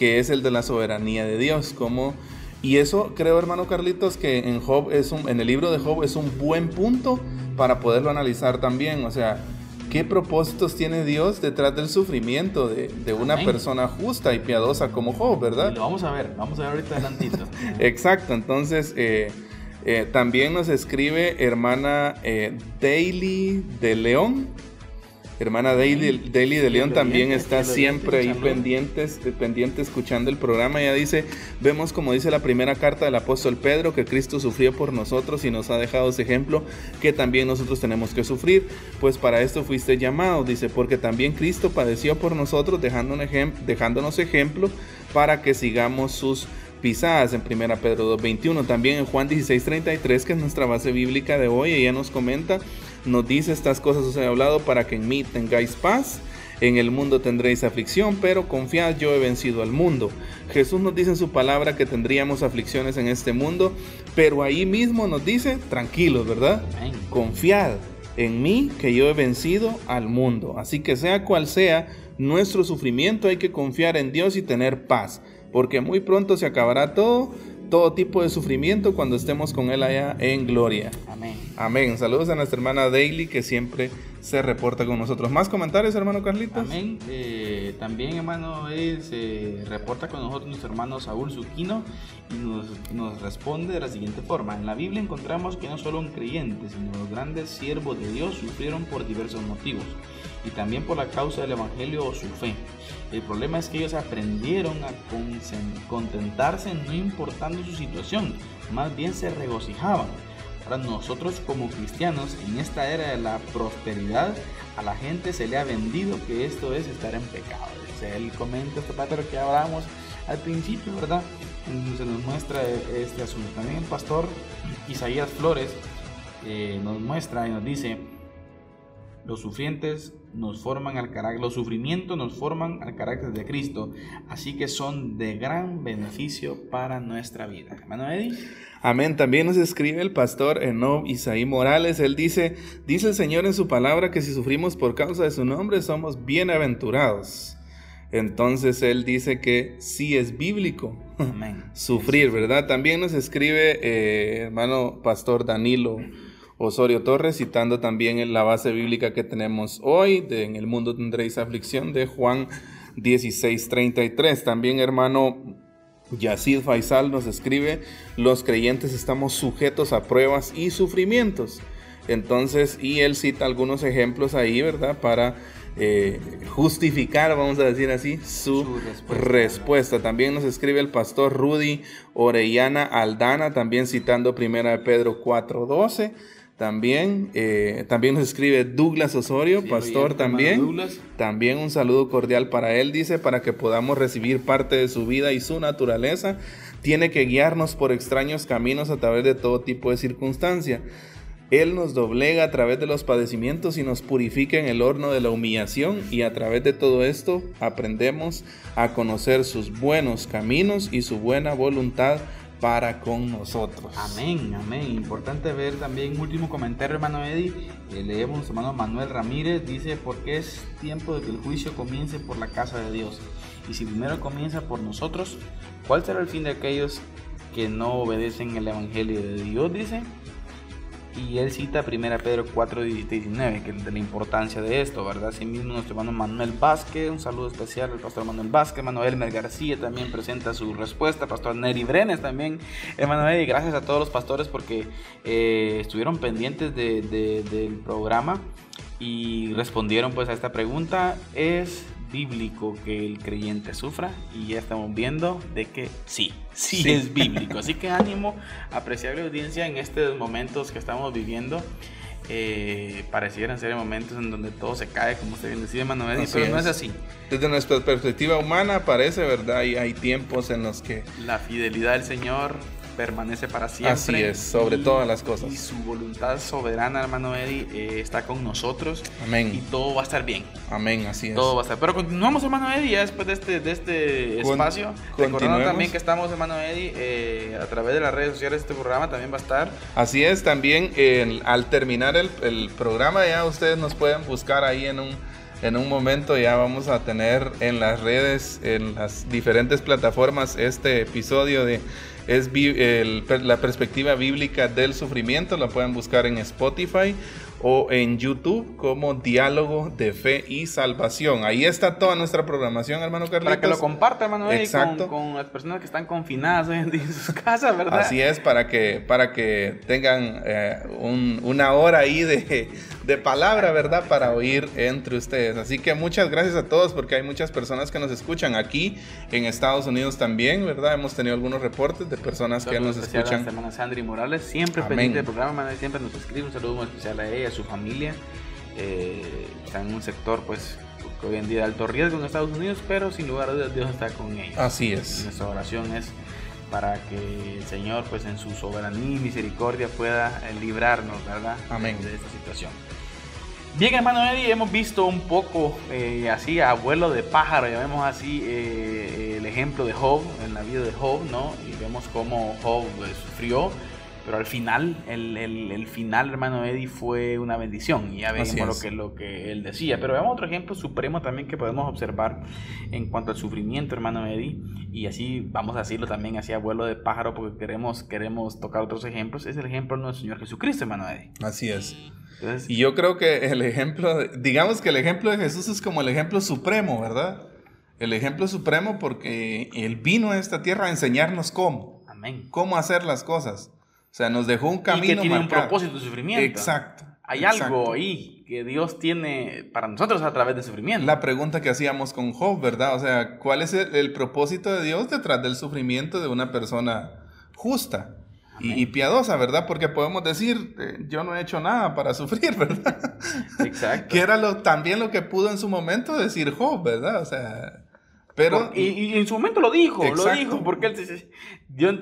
que es el de la soberanía de Dios. Como, y eso creo, hermano Carlitos, que en Job es un, en el libro de Job es un buen punto para poderlo analizar también. O sea, ¿qué propósitos tiene Dios detrás del sufrimiento de, de una persona justa y piadosa como Job, verdad? lo vamos a ver, vamos a ver ahorita adelantito. *laughs* Exacto, entonces eh, eh, también nos escribe hermana eh, Daily de León. Hermana Daily, de León también está siempre ahí pendientes, pendiente escuchando el programa. Ella dice, vemos como dice la primera carta del apóstol Pedro, que Cristo sufrió por nosotros y nos ha dejado ese ejemplo que también nosotros tenemos que sufrir. Pues para esto fuiste llamado, dice, porque también Cristo padeció por nosotros dejándonos ejemplo para que sigamos sus pisadas en 1 Pedro 2.21. También en Juan 16.33, que es nuestra base bíblica de hoy, ella nos comenta nos dice estas cosas os he hablado para que en mí tengáis paz. En el mundo tendréis aflicción, pero confiad, yo he vencido al mundo. Jesús nos dice en su palabra que tendríamos aflicciones en este mundo, pero ahí mismo nos dice, tranquilos, ¿verdad? Confiad en mí, que yo he vencido al mundo. Así que sea cual sea nuestro sufrimiento, hay que confiar en Dios y tener paz, porque muy pronto se acabará todo, todo tipo de sufrimiento cuando estemos con Él allá en gloria. Amén. Amén. Saludos a nuestra hermana Daily que siempre se reporta con nosotros. ¿Más comentarios, hermano Carlitos? Amén. Eh, también, hermano, él se reporta con nosotros nuestro hermano Saúl Zuquino y nos, nos, responde de la siguiente forma. En la Biblia encontramos que no solo un creyente, sino los grandes siervos de Dios sufrieron por diversos motivos y también por la causa del Evangelio o su fe. El problema es que ellos aprendieron a contentarse no importando su situación, más bien se regocijaban nosotros como cristianos en esta era de la prosperidad, a la gente se le ha vendido que esto es estar en pecado. Él comenta este patrón que hablábamos al principio, ¿verdad? Se nos muestra este asunto. También el pastor Isaías Flores eh, nos muestra y nos dice, los sufrientes nos forman al carácter, los sufrimientos nos forman al carácter de Cristo, así que son de gran beneficio para nuestra vida. Hermano Eddie. Amén. También nos escribe el pastor Enob Isaí Morales. Él dice, dice el Señor en su palabra que si sufrimos por causa de su nombre somos bienaventurados. Entonces él dice que sí es bíblico *laughs* sufrir, ¿verdad? También nos escribe eh, hermano pastor Danilo Osorio Torres, citando también la base bíblica que tenemos hoy, de En el mundo tendréis aflicción, de Juan 16:33. También, hermano Yacid Faisal nos escribe, los creyentes estamos sujetos a pruebas y sufrimientos. Entonces, y él cita algunos ejemplos ahí, ¿verdad? Para eh, justificar, vamos a decir así, su, respuesta. También nos escribe el pastor Rudy Orellana Aldana, también citando 1 Pedro 4:12. También, eh, también nos escribe Douglas Osorio, pastor también. También un saludo cordial para él, dice, para que podamos recibir parte de su vida y su naturaleza. Tiene que guiarnos por extraños caminos a través de todo tipo de circunstancia. Él nos doblega a través de los padecimientos y nos purifica en el horno de la humillación y a través de todo esto aprendemos a conocer sus buenos caminos y su buena voluntad para con nosotros. Amén, amén. Importante ver también último comentario, hermano Eddie. Eh, leemos, hermano Manuel Ramírez, dice, porque es tiempo de que el juicio comience por la casa de Dios. Y si primero comienza por nosotros, ¿cuál será el fin de aquellos que no obedecen el Evangelio de Dios? Dice, y él cita 1 Pedro 4, 19, que es de la importancia de esto, ¿verdad? mismo nuestro hermano Manuel Vázquez, un saludo especial al pastor Manuel Vázquez, Manuel Elmer García también presenta su respuesta, pastor Neri Brenes también, hermano gracias a todos los pastores porque eh, estuvieron pendientes de, del programa y respondieron pues a esta pregunta, es bíblico que el creyente sufra y ya estamos viendo de que sí, sí, es bíblico. Así que ánimo, apreciable audiencia en estos momentos que estamos viviendo. Eh, parecieran ser momentos en donde todo se cae, como usted bien decía, Manuel, pero no es así. Desde nuestra perspectiva humana parece, ¿verdad? Y hay tiempos en los que... La fidelidad del Señor permanece para siempre. Así es, sobre todas las cosas. Y su voluntad soberana, hermano Eddie, eh, está con nosotros. Amén. Y todo va a estar bien. Amén, así es. Todo va a estar. Pero continuamos, hermano Eddie, ya después de este, de este espacio. Recordando también que estamos, hermano Eddie, eh, a través de las redes sociales, este programa también va a estar. Así es, también al terminar el, el programa ya ustedes nos pueden buscar ahí en un en un momento ya vamos a tener en las redes, en las diferentes plataformas, este episodio de es la perspectiva bíblica del sufrimiento. La pueden buscar en Spotify o en YouTube como Diálogo de Fe y Salvación. Ahí está toda nuestra programación, hermano Carlitos. Para que lo comparta, hermano, Exacto. Con, las personas que están confinadas en sus casas, ¿verdad? Así es, para que, para que tengan eh, una hora ahí de, de palabra, ¿verdad? Para oír entre ustedes. Así que muchas gracias a todos porque hay muchas personas que nos escuchan aquí en Estados Unidos también, ¿verdad? Hemos tenido algunos reportes de personas que nos escuchan. Hermana Sandri Morales, siempre pendiente del programa, siempre nos escribe un saludo muy especial a ella su familia. Eh, está en un sector, pues, hoy en día de alto riesgo en Estados Unidos, pero sin lugar a dudas Dios está con ellos. Así es. nuestra oración es para que el Señor, pues, en su soberanía y misericordia pueda eh, librarnos, ¿verdad? Amén. De, esta situación. Bien, hermano Eddie, hemos visto un poco eh, así, abuelo de pájaro, llamemos así, el ejemplo de Job, en la vida de Job, ¿no? Y vemos cómo Job sufrió pero al final, el, el, final, hermano Eddie, fue una bendición. Y ya vemos lo que, lo que él decía. Pero veamos otro ejemplo supremo también que podemos observar en cuanto al sufrimiento, hermano Eddie. Y así vamos a decirlo también, así abuelo de pájaro, porque queremos, queremos tocar otros ejemplos. Es el ejemplo de nuestro Señor Jesucristo, hermano Eddie. Así es. y yo creo que el ejemplo, digamos que el ejemplo de Jesús es como el ejemplo supremo, ¿verdad? El ejemplo supremo porque Él vino a esta tierra a enseñarnos cómo. Amén. Cómo hacer las cosas. O sea, nos dejó un camino. Y que tiene un propósito de sufrimiento. Exacto. Hay algo ahí que Dios tiene para nosotros a través del sufrimiento. La pregunta que hacíamos con Job, ¿verdad? O sea, ¿cuál es el propósito de Dios detrás del sufrimiento de una persona justa? y, piadosa, ¿verdad? Porque podemos decir, eh, yo no he hecho nada para *laughs* sufrir, ¿verdad? Exacto. que era lo, también lo que pudo en su momento decir Job, ¿verdad? O sea, pero... Y, en su momento lo dijo, lo dijo, porque él Dios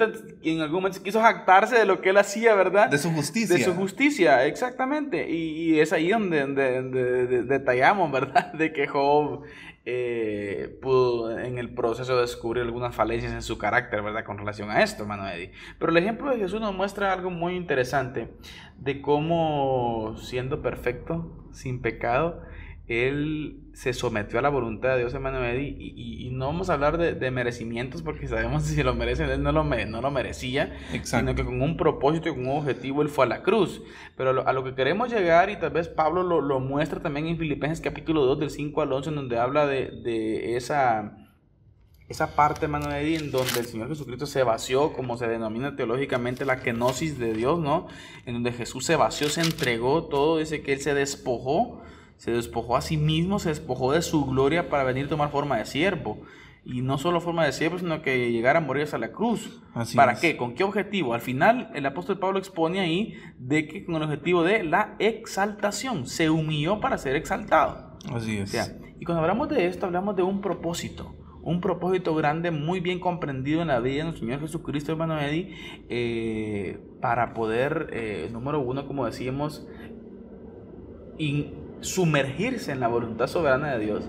en algún momento quiso jactarse de lo que él hacía, ¿verdad? De su justicia. De su justicia, exactamente. Y, es ahí donde, donde detallamos, ¿verdad? *laughs* De que Job eh, pudo en el proceso descubrir algunas falencias en su carácter, ¿verdad? Con relación a esto, hermano Eddie. Pero el ejemplo de Jesús nos muestra algo muy interesante de cómo siendo perfecto, sin pecado, él se sometió a la voluntad de Dios, hermano Eddie, y, no vamos a hablar de, merecimientos porque sabemos *laughs* si lo merece, él no lo, no lo merecía, sino que con un propósito y con un objetivo él fue a la cruz. Pero a lo que queremos llegar, y tal vez Pablo lo, muestra también en Filipenses capítulo 2 del 5 al 11, en donde habla de, esa, esa parte, hermano Eddie, en donde el Señor Jesucristo se vació, como se denomina teológicamente la kenosis de Dios, ¿no? En donde Jesús se vació, se entregó todo, dice que él se despojó se despojó a sí mismo, se despojó de su gloria para venir a tomar forma de siervo. Y no solo forma de siervo, sino que llegar a morir hasta la cruz. ¿Para qué? ¿Con qué objetivo? Al final, el apóstol Pablo expone ahí de que con el objetivo de la exaltación. Se humilló para ser exaltado. Así es. y cuando hablamos de esto, hablamos de un propósito. Un propósito grande, muy bien comprendido en la vida de nuestro Señor Jesucristo, hermano Eddie, eh, para poder, eh, número uno, como decíamos, sumergirse en la voluntad soberana de Dios,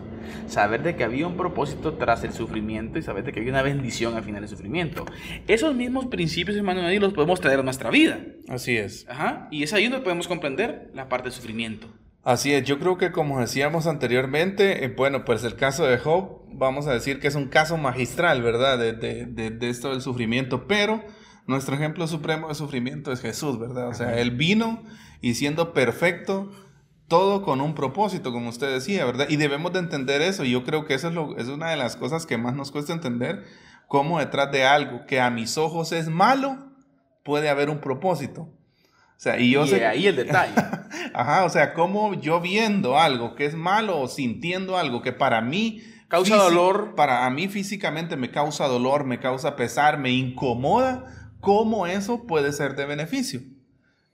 saber de que había un propósito tras el sufrimiento y saber de que había una bendición al final del sufrimiento. Esos mismos principios, hermano, los podemos traer a nuestra vida. Así es. Ajá, y es ahí donde podemos comprender la parte del sufrimiento. Así es, yo creo que como decíamos anteriormente, eh, bueno, pues el caso de Job, vamos a decir que es un caso magistral, ¿verdad? De, de, de esto del sufrimiento, pero nuestro ejemplo supremo de sufrimiento es Jesús, ¿verdad? O sea, Él vino y siendo perfecto, todo con un propósito, como usted decía, ¿verdad? Y debemos de entender eso. Y yo creo que eso es, lo, es una de las cosas que más nos cuesta entender, cómo detrás de algo que a mis ojos es malo, puede haber un propósito. O sea, y yo sé... ahí el detalle. *laughs* Ajá, o sea, cómo yo viendo algo que es malo o sintiendo algo que para mí... Causa dolor. Para mí físicamente me causa dolor, me causa pesar, me incomoda, cómo eso puede ser de beneficio.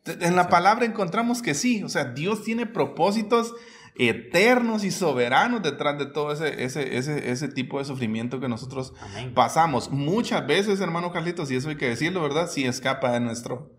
En la palabra encontramos que sí, o sea, Dios tiene propósitos eternos y soberanos detrás de todo ese, ese, ese, ese tipo de sufrimiento que nosotros pasamos. Muchas veces, hermano Carlitos, y eso hay que decirlo, ¿verdad? Sí escapa de, nuestro,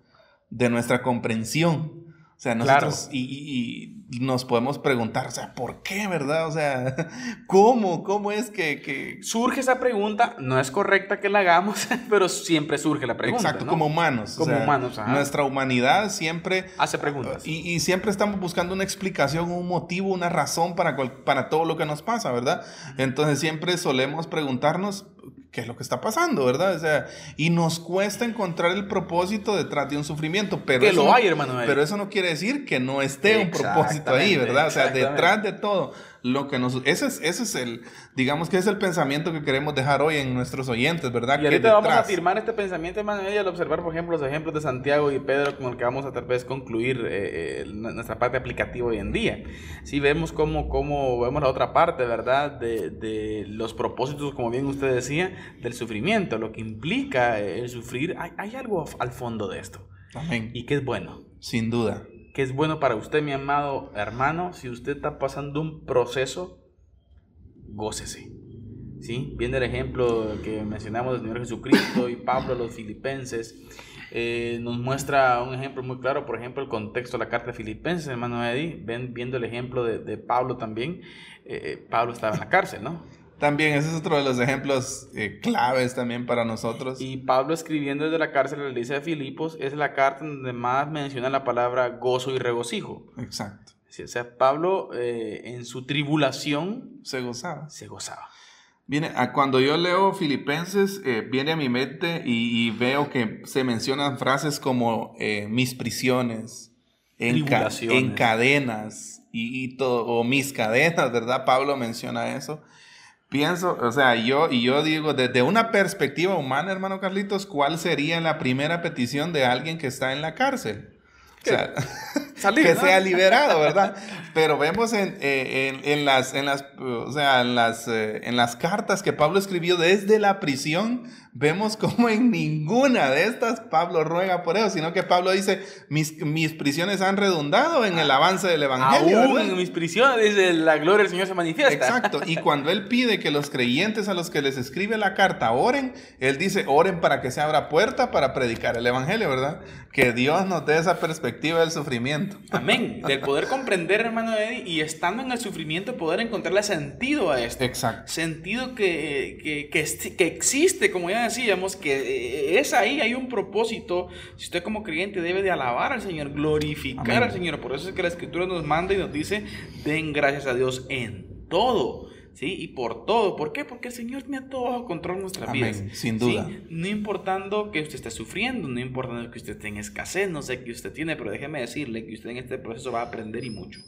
de nuestra comprensión. O sea, nosotros y, nos podemos preguntar, o sea, ¿por qué, verdad? O sea, *laughs* ¿cómo? ¿Cómo es que, Surge esa pregunta, no es correcta que la hagamos, *laughs* pero siempre surge la pregunta. Exacto, como humanos. Como humanos, Nuestra humanidad siempre... Hace preguntas. Y, siempre estamos buscando una explicación, un motivo, una razón para, para todo lo que nos pasa, ¿verdad? Entonces siempre solemos preguntarnos, qué es lo que está pasando, ¿verdad? O sea, y nos cuesta encontrar el propósito detrás de un sufrimiento, pero que eso, lo hay, hermano. Pero eso no quiere decir que no esté un propósito ahí, ¿verdad? O sea, detrás de todo lo que nos... Ese es, ese es el, digamos que es el pensamiento que queremos dejar hoy en nuestros oyentes, ¿verdad? Y ahorita vamos a afirmar este pensamiento, hermano, y al observar, por ejemplo, los ejemplos de Santiago y Pedro con el que vamos a tal vez concluir eh, eh, nuestra parte aplicativa hoy en día. Si vemos cómo, cómo vemos la otra parte, ¿verdad? De, de, los propósitos, como bien usted decía, del sufrimiento, lo que implica el sufrir, hay, hay algo al fondo de esto. Amén. Y que es bueno. Sin duda que es bueno para usted, mi amado hermano, si usted está pasando un proceso, gócese. ¿Sí? Viene el ejemplo que mencionamos del Señor Jesucristo y Pablo a los filipenses. Eh, nos muestra un ejemplo muy claro, por ejemplo, el contexto de la carta de Filipenses, hermano Eddie, ven, viendo el ejemplo de, Pablo también, eh, eh, Pablo estaba en la cárcel, ¿no? También ese es otro de los ejemplos eh, claves también para nosotros. Y Pablo escribiendo desde la cárcel de la iglesia de Filipos es la carta donde más menciona la palabra gozo y regocijo. Exacto. o sea, Pablo eh, en su tribulación se gozaba. Se gozaba. Viene, cuando yo leo Filipenses, eh, viene a mi mente y, veo que se mencionan frases como mis prisiones, en, en cadenas y, todo, o mis cadenas, ¿verdad? Pablo menciona eso. Pienso, o sea, yo, y yo digo, desde una perspectiva humana, hermano Carlitos, ¿cuál sería la primera petición de alguien que está en la cárcel? O sea, que sea *laughs* liberado, *laughs* ¿verdad? Pero vemos en, eh, en, las, en, las, o sea, en, las, eh, en las cartas que Pablo escribió desde la prisión, vemos como en ninguna de estas Pablo ruega por eso, sino que Pablo dice, mis, mis prisiones han redundado en el avance del Evangelio. Aún en mis prisiones la gloria del Señor se manifiesta. Exacto, y cuando él pide que los creyentes a los que les escribe la carta oren, él dice, oren para que se abra puerta para predicar el Evangelio, ¿verdad? Que Dios nos dé esa perspectiva del sufrimiento. Amén, *laughs* del poder comprender, hermano Eddie, y estando en el sufrimiento poder encontrarle sentido a esto. Exacto. Sentido que, que, que, que existe, como ya decíamos, que eh, es ahí, hay un propósito. Si usted como creyente debe de alabar al Señor, glorificar al Señor. Por eso es que la Escritura nos manda y nos dice, den gracias a Dios en todo. ¿Sí? Y por todo. ¿Por qué? Porque el Señor tiene todo bajo control nuestras vidas. Sin duda. No importando que usted esté sufriendo, no importando que usted esté en escasez, no sé qué usted tiene, pero déjeme decirle que usted en este proceso va a aprender y mucho.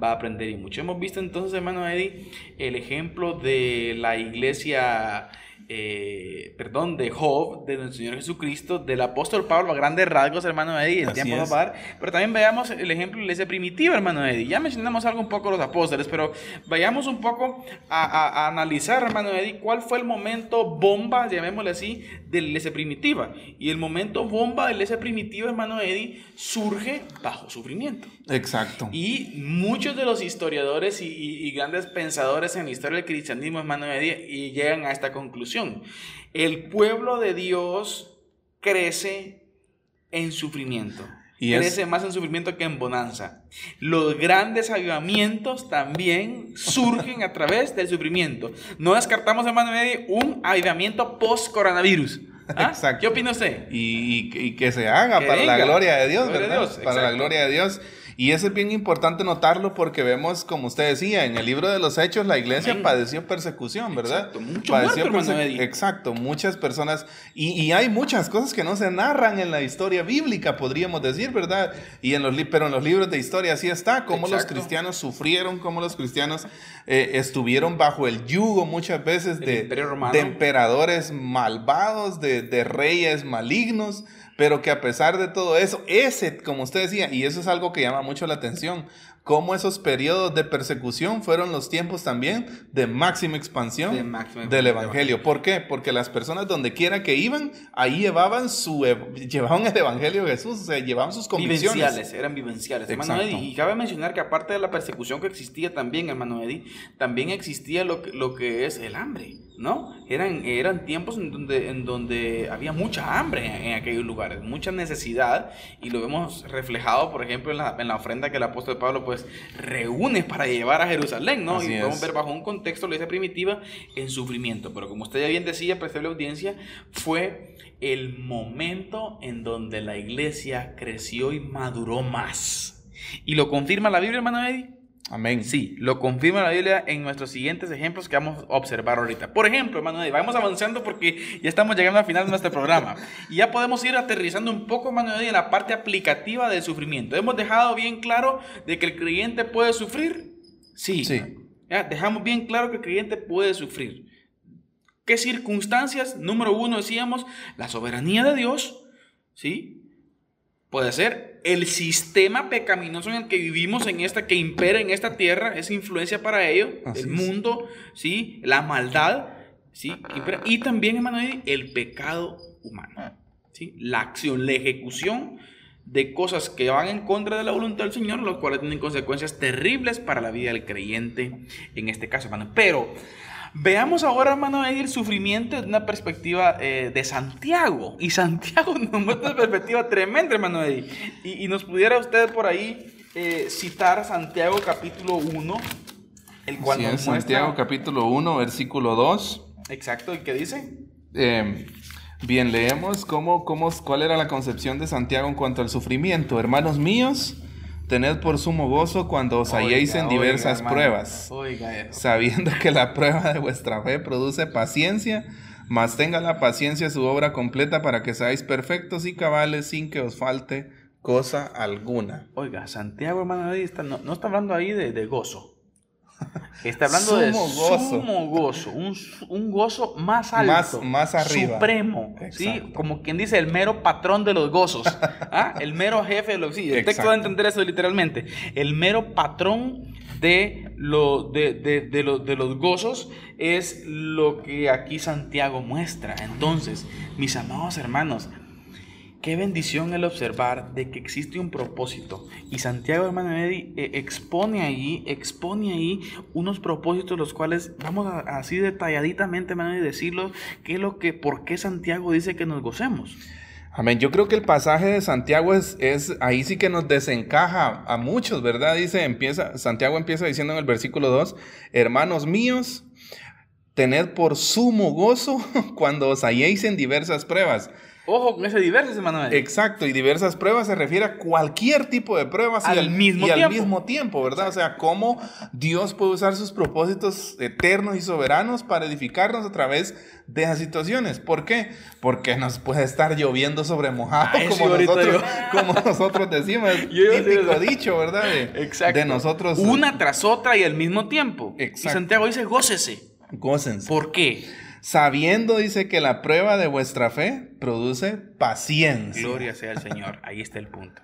Va a aprender y mucho. Hemos visto entonces, hermano Eddie, el ejemplo de la iglesia eh, perdón, de Job, de nuestro Señor Jesucristo, del apóstol Pablo, a grandes rasgos, hermano Eddie, el tiempo va a pero también veamos el ejemplo de la iglesia primitiva, hermano Eddie. Ya mencionamos algo un poco los apóstoles, pero vayamos un poco a, analizar, hermano Eddie, cuál fue el momento bomba, llamémosle así, de la iglesia primitiva. Y el momento bomba de la iglesia primitiva, hermano Eddie, surge bajo sufrimiento. Exacto. Y muchos de los historiadores y, grandes pensadores en la historia del cristianismo, hermano Eddie, y llegan a esta conclusión. El pueblo de Dios crece en sufrimiento. Y crece más en sufrimiento que en bonanza. Los grandes avivamientos también surgen a través del sufrimiento. No descartamos, hermano Eddie, un avivamiento post-coronavirus. ¿Ah? Exacto. ¿Qué opina usted? Y, que se haga para la gloria de Dios, ¿verdad? para la gloria de Dios. Y eso es bien importante notarlo porque vemos, como usted decía, en el libro de los Hechos la iglesia padeció persecución, ¿verdad? Exacto, mucho padeció Exacto, muchas personas. Y, hay muchas cosas que no se narran en la historia bíblica, podríamos decir, ¿verdad? Y en los, pero en los libros de historia así está, cómo los cristianos sufrieron, cómo los cristianos eh, estuvieron bajo el yugo muchas veces de, de, emperadores malvados, de, de reyes malignos pero que a pesar de todo eso, ese, como usted decía, y eso es algo que llama mucho la atención, cómo esos periodos de persecución fueron los tiempos también de máxima expansión del Evangelio. ¿Por qué? Porque las personas donde quiera que iban, ahí llevaban su llevaban el Evangelio de Jesús, o sea, llevaban sus convicciones. Vivenciales, eran vivenciales. Hermano Eddie, y cabe mencionar que aparte de la persecución que existía también, hermano Eddie, también existía lo que, lo que es el hambre. ¿No? Eran, eran tiempos en donde, en donde había mucha hambre en, aquellos lugares, mucha necesidad, y lo vemos reflejado, por ejemplo, en la, en la, ofrenda que el apóstol Pablo pues reúne para llevar a Jerusalén, ¿no? y podemos ver bajo un contexto, la iglesia primitiva, en sufrimiento. Pero como usted ya bien decía, la audiencia, fue el momento en donde la iglesia creció y maduró más. Y lo confirma la Biblia, hermano Eddie Amén. Sí, lo confirma la Biblia en nuestros siguientes ejemplos que vamos a observar ahorita. Por ejemplo, hermano, vamos avanzando porque ya estamos llegando al final de nuestro programa. *laughs* Y ya podemos ir aterrizando un poco, hermano, en la parte aplicativa del sufrimiento. Hemos dejado bien claro de que el creyente puede sufrir. Sí. sí. ¿Ya? Dejamos bien claro que el creyente puede sufrir. ¿Qué circunstancias? Número uno, decíamos, la soberanía de Dios. ¿Sí? Puede ser el sistema pecaminoso en el que vivimos, en esta, que impera en esta tierra, esa influencia para ello, el mundo, ¿sí? la maldad, ¿sí? y también, hermano, el pecado humano, ¿sí? la acción, la ejecución de cosas que van en contra de la voluntad del Señor, los cuales tienen consecuencias terribles para la vida del creyente en este caso, hermano. Pero Veamos ahora, hermano el sufrimiento desde una perspectiva eh, de Santiago. Y Santiago *laughs* nos muestra una perspectiva tremenda, hermano Eddie. Y, nos pudiera usted por ahí eh, citar Santiago capítulo 1, el cual nos muestra... Santiago capítulo 1, versículo 2. Exacto, ¿y qué dice? Eh, bien, leemos cómo, cómo, cuál era la concepción de Santiago en cuanto al sufrimiento. Hermanos míos, Tened por sumo gozo cuando os halléis en diversas pruebas, sabiendo que la prueba de vuestra fe produce paciencia, mas tenga la paciencia su obra completa para que seáis perfectos y cabales sin que os falte cosa alguna. Oiga, Santiago, hermano, no, no está hablando ahí de, gozo. Está hablando de gozo. sumo gozo, un, gozo más alto, más, arriba, supremo, ¿sí? como quien dice el mero patrón de los gozos, ¿ah? *laughs* el mero jefe de los... Sí, el texto va a entender eso literalmente, el mero patrón de, lo, de, de, de los gozos es lo que aquí Santiago muestra. Entonces, mis amados hermanos, Qué bendición el observar de que existe un propósito. Y Santiago, hermano Eddie, eh, expone ahí, expone ahí unos propósitos los cuales vamos así detalladitamente, hermano, y decirlos qué es lo que, por qué Santiago dice que nos gocemos. Amén. Yo creo que el pasaje de Santiago es, es ahí sí que nos desencaja a muchos, ¿verdad? Dice, empieza, Santiago empieza diciendo en el versículo 2, hermanos míos, tened por sumo gozo *laughs* cuando os halléis en diversas pruebas Ojo con ese diversas, Emanuel. Exacto, y diversas pruebas se refiere a cualquier tipo de pruebas al, y, al, mismo, tiempo. al mismo tiempo, ¿verdad? O sea, cómo Dios puede usar sus propósitos eternos y soberanos para edificarnos a través de esas situaciones. ¿Por qué? Porque nos puede estar lloviendo sobre mojado, como, nosotros, *laughs* como, nosotros, decimos, típico dicho, ¿verdad? Exacto. De nosotros. Una tras otra y al mismo tiempo. Exacto. Y Santiago dice, gócese. Gócense. ¿Por qué? Sabiendo, dice, que la prueba de vuestra fe produce paciencia. Gloria sea el *laughs* Señor, ahí está el punto.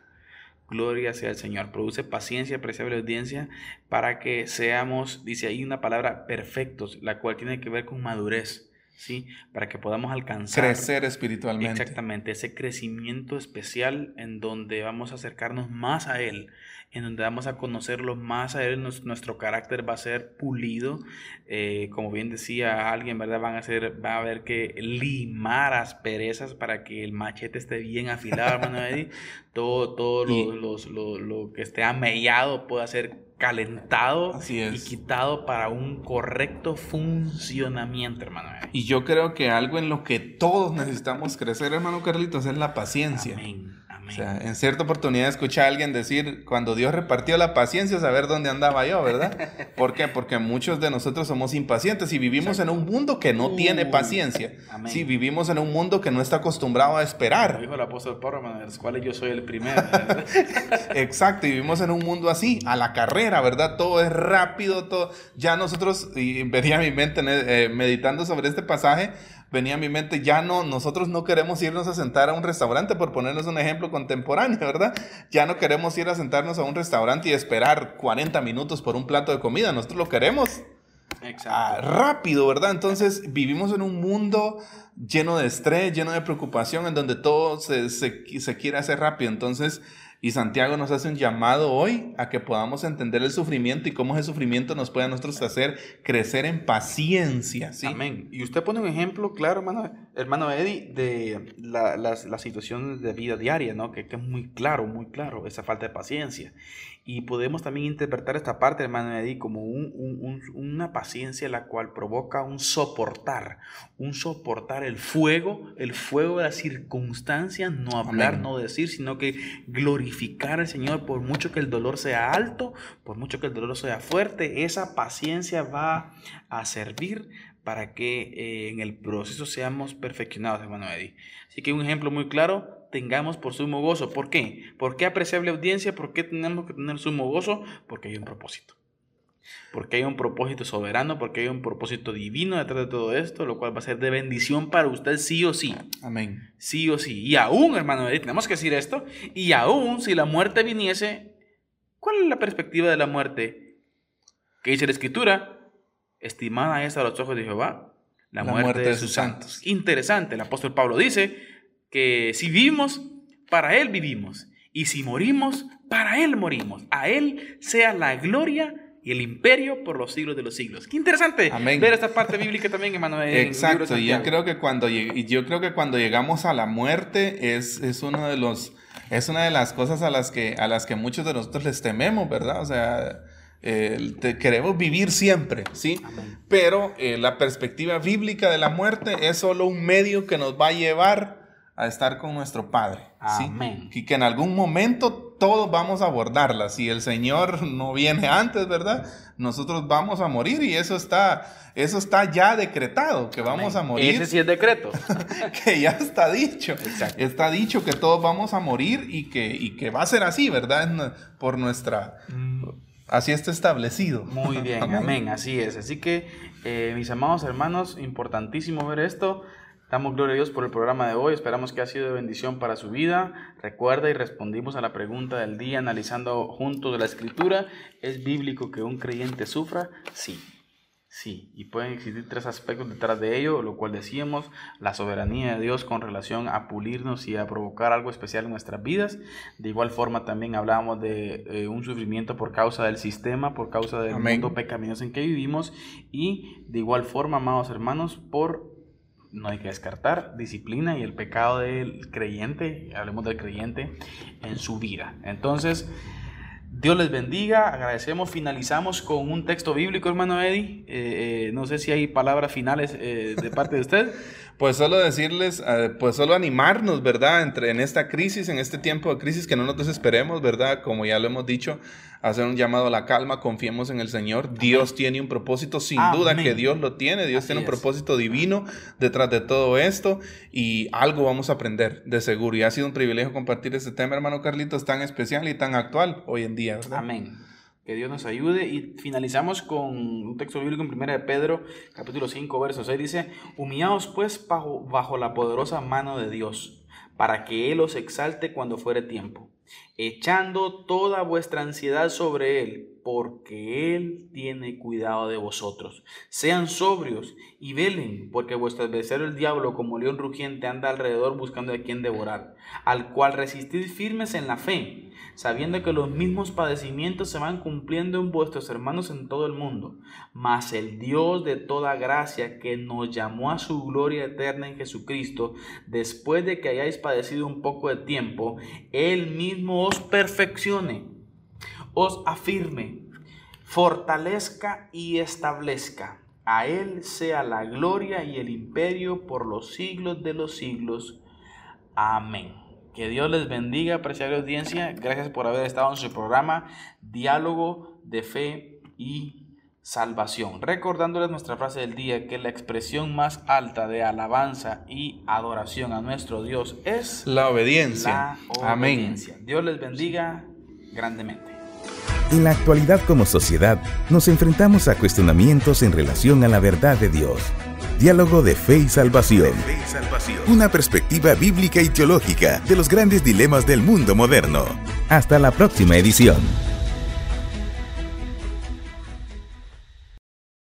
Gloria sea el Señor. Produce paciencia, apreciable audiencia, para que seamos, dice ahí una palabra, perfectos, la cual tiene que ver con madurez. ¿Sí? Para que podamos alcanzar. Crecer espiritualmente. Exactamente, ese crecimiento especial en donde vamos a acercarnos más a Él, en donde vamos a conocerlo más a Él, nuestro carácter va a ser pulido, eh, como bien decía alguien, ¿verdad? Van a ser, va a haber que limar asperezas para que el machete esté bien afilado, hermano *laughs* Eddie, todo, todo lo, lo, que esté amellado pueda ser calentado y quitado para un correcto funcionamiento, hermano. Y yo creo que algo en lo que todos necesitamos crecer, hermano Carlitos, es la paciencia. Amén. O sea, en cierta oportunidad escuché a alguien decir, cuando Dios repartió la paciencia, saber dónde andaba yo, ¿verdad? *laughs* ¿Por qué? Porque muchos de nosotros somos impacientes y vivimos en un mundo que no tiene paciencia. Sí, vivimos en un mundo que no está acostumbrado a esperar. Dijo el apóstol Pablo, de los cuales yo soy el primero. *laughs* Exacto, y vivimos en un mundo así, a la carrera, ¿verdad? Todo es rápido, todo. Ya nosotros, y venía a mi mente eh, meditando sobre este pasaje, venía a mi mente, ya no, nosotros no queremos irnos a sentar a un restaurante, por ponernos un ejemplo contemporáneo, ¿verdad? Ya no queremos ir a sentarnos a un restaurante y esperar 40 minutos por un plato de comida, nosotros lo queremos ah, rápido, ¿verdad? Entonces vivimos en un mundo lleno de estrés, lleno de preocupación, en donde todo se, se, se quiere hacer rápido. Entonces, y Santiago nos hace un llamado hoy a que podamos entender el sufrimiento y cómo ese sufrimiento nos puede a nosotros hacer crecer en paciencia. ¿sí? Amén. Y usted pone un ejemplo claro, hermano, hermano Eddie, de la, las, situaciones de vida diaria, ¿no? Que, que, es muy claro, muy claro, esa falta de paciencia. Y podemos también interpretar esta parte, hermano Eddie, como una paciencia la cual provoca un soportar, un soportar el fuego, el fuego de las circunstancias, no hablar, no decir, sino que glorificar al Señor por mucho que el dolor sea alto, por mucho que el dolor sea fuerte, esa paciencia va a servir para que eh, en el proceso seamos perfeccionados, hermano Eddie. Así que un ejemplo muy claro, tengamos por sumo gozo. ¿Por qué? ¿Por qué apreciable audiencia? ¿Por qué tenemos que tener sumo gozo? Porque hay un propósito. Porque hay un propósito soberano, porque hay un propósito divino detrás de todo esto, lo cual va a ser de bendición para usted sí o sí. Amén. Sí o sí. Y aún, hermano, tenemos que decir esto, y aún si la muerte viniese, ¿cuál es la perspectiva de la muerte? ¿Qué dice la Escritura? Estimada es a los ojos de Jehová la, muerte, de sus santos. Interesante, el apóstol Pablo dice, que si vivimos, para Él vivimos. Y si morimos, para Él morimos. A Él sea la gloria y el imperio por los siglos de los siglos. Qué interesante ver esta parte bíblica también, Emanuel. Exacto, y yo creo que cuando yo creo que cuando llegamos a la muerte es, es uno de los es una de las cosas a las que a las que muchos de nosotros les tememos, ¿verdad? O sea, queremos vivir siempre, ¿sí? Pero eh, la perspectiva bíblica de la muerte es solo un medio que nos va a llevar a estar con nuestro Padre. ¿sí? Y que en algún momento todos vamos a abordarla. Si el Señor no viene antes, ¿verdad? Nosotros vamos a morir y eso está, eso está ya decretado, que vamos a morir. Ese sí es decreto. *laughs* que ya está dicho. Está dicho que todos vamos a morir y que, y que va a ser así, ¿verdad? Por nuestra... Mm. Así está establecido. Muy bien, *laughs* amén. así es. Así que, eh, mis amados hermanos, importantísimo ver esto. Damos gloria a Dios por el programa de hoy. Esperamos que ha sido de bendición para su vida. Recuerda y respondimos a la pregunta del día analizando juntos la escritura. ¿Es bíblico que un creyente sufra? Sí. Sí, y pueden existir tres aspectos detrás de ello, lo cual decíamos, la soberanía de Dios con relación a pulirnos y a provocar algo especial en nuestras vidas. De igual forma también hablábamos de eh, un sufrimiento por causa del sistema, por causa del mundo pecaminoso en que vivimos y de igual forma, amados hermanos, por no hay que descartar disciplina y el pecado del creyente, hablemos del creyente, en su vida. Entonces, Dios les bendiga, agradecemos, finalizamos con un texto bíblico, hermano Eddie. Eh, eh, no sé si hay palabras finales eh, de parte de usted. Pues solo decirles, pues solo animarnos, ¿verdad? Entre, en esta crisis, en este tiempo de crisis, que no nos desesperemos, ¿verdad? Como ya lo hemos dicho, hacer un llamado a la calma, confiemos en el Señor. Dios tiene un propósito, sin duda que Dios lo tiene. Dios tiene un propósito divino detrás de todo esto y algo vamos a aprender, de seguro. Y ha sido un privilegio compartir este tema, hermano Carlitos, tan especial y tan actual hoy en día, ¿verdad? Amén. Que Dios nos ayude. Y finalizamos con un texto bíblico en 1 de Pedro, capítulo 5, verso 6. Dice, humillaos pues bajo, bajo la poderosa mano de Dios, para que Él os exalte cuando fuere tiempo, echando toda vuestra ansiedad sobre Él, porque Él tiene cuidado de vosotros. Sean sobrios y velen, porque vuestro adversario el diablo, como león rugiente, anda alrededor buscando a quien devorar, al cual resistid firmes en la fe sabiendo que los mismos padecimientos se van cumpliendo en vuestros hermanos en todo el mundo. Mas el Dios de toda gracia, que nos llamó a su gloria eterna en Jesucristo, después de que hayáis padecido un poco de tiempo, Él mismo os perfeccione, os afirme, fortalezca y establezca. A Él sea la gloria y el imperio por los siglos de los siglos. Amén. Que Dios les bendiga, apreciable audiencia. Gracias por haber estado en su programa Diálogo de Fe y Salvación. Recordándoles nuestra frase del día, que la expresión más alta de alabanza y adoración a nuestro Dios es la obediencia. Amén. Dios les bendiga grandemente. En la actualidad como sociedad nos enfrentamos a cuestionamientos en relación a la verdad de Dios. Diálogo de Fe y Salvación. Una perspectiva bíblica y teológica de los grandes dilemas del mundo moderno. Hasta la próxima edición.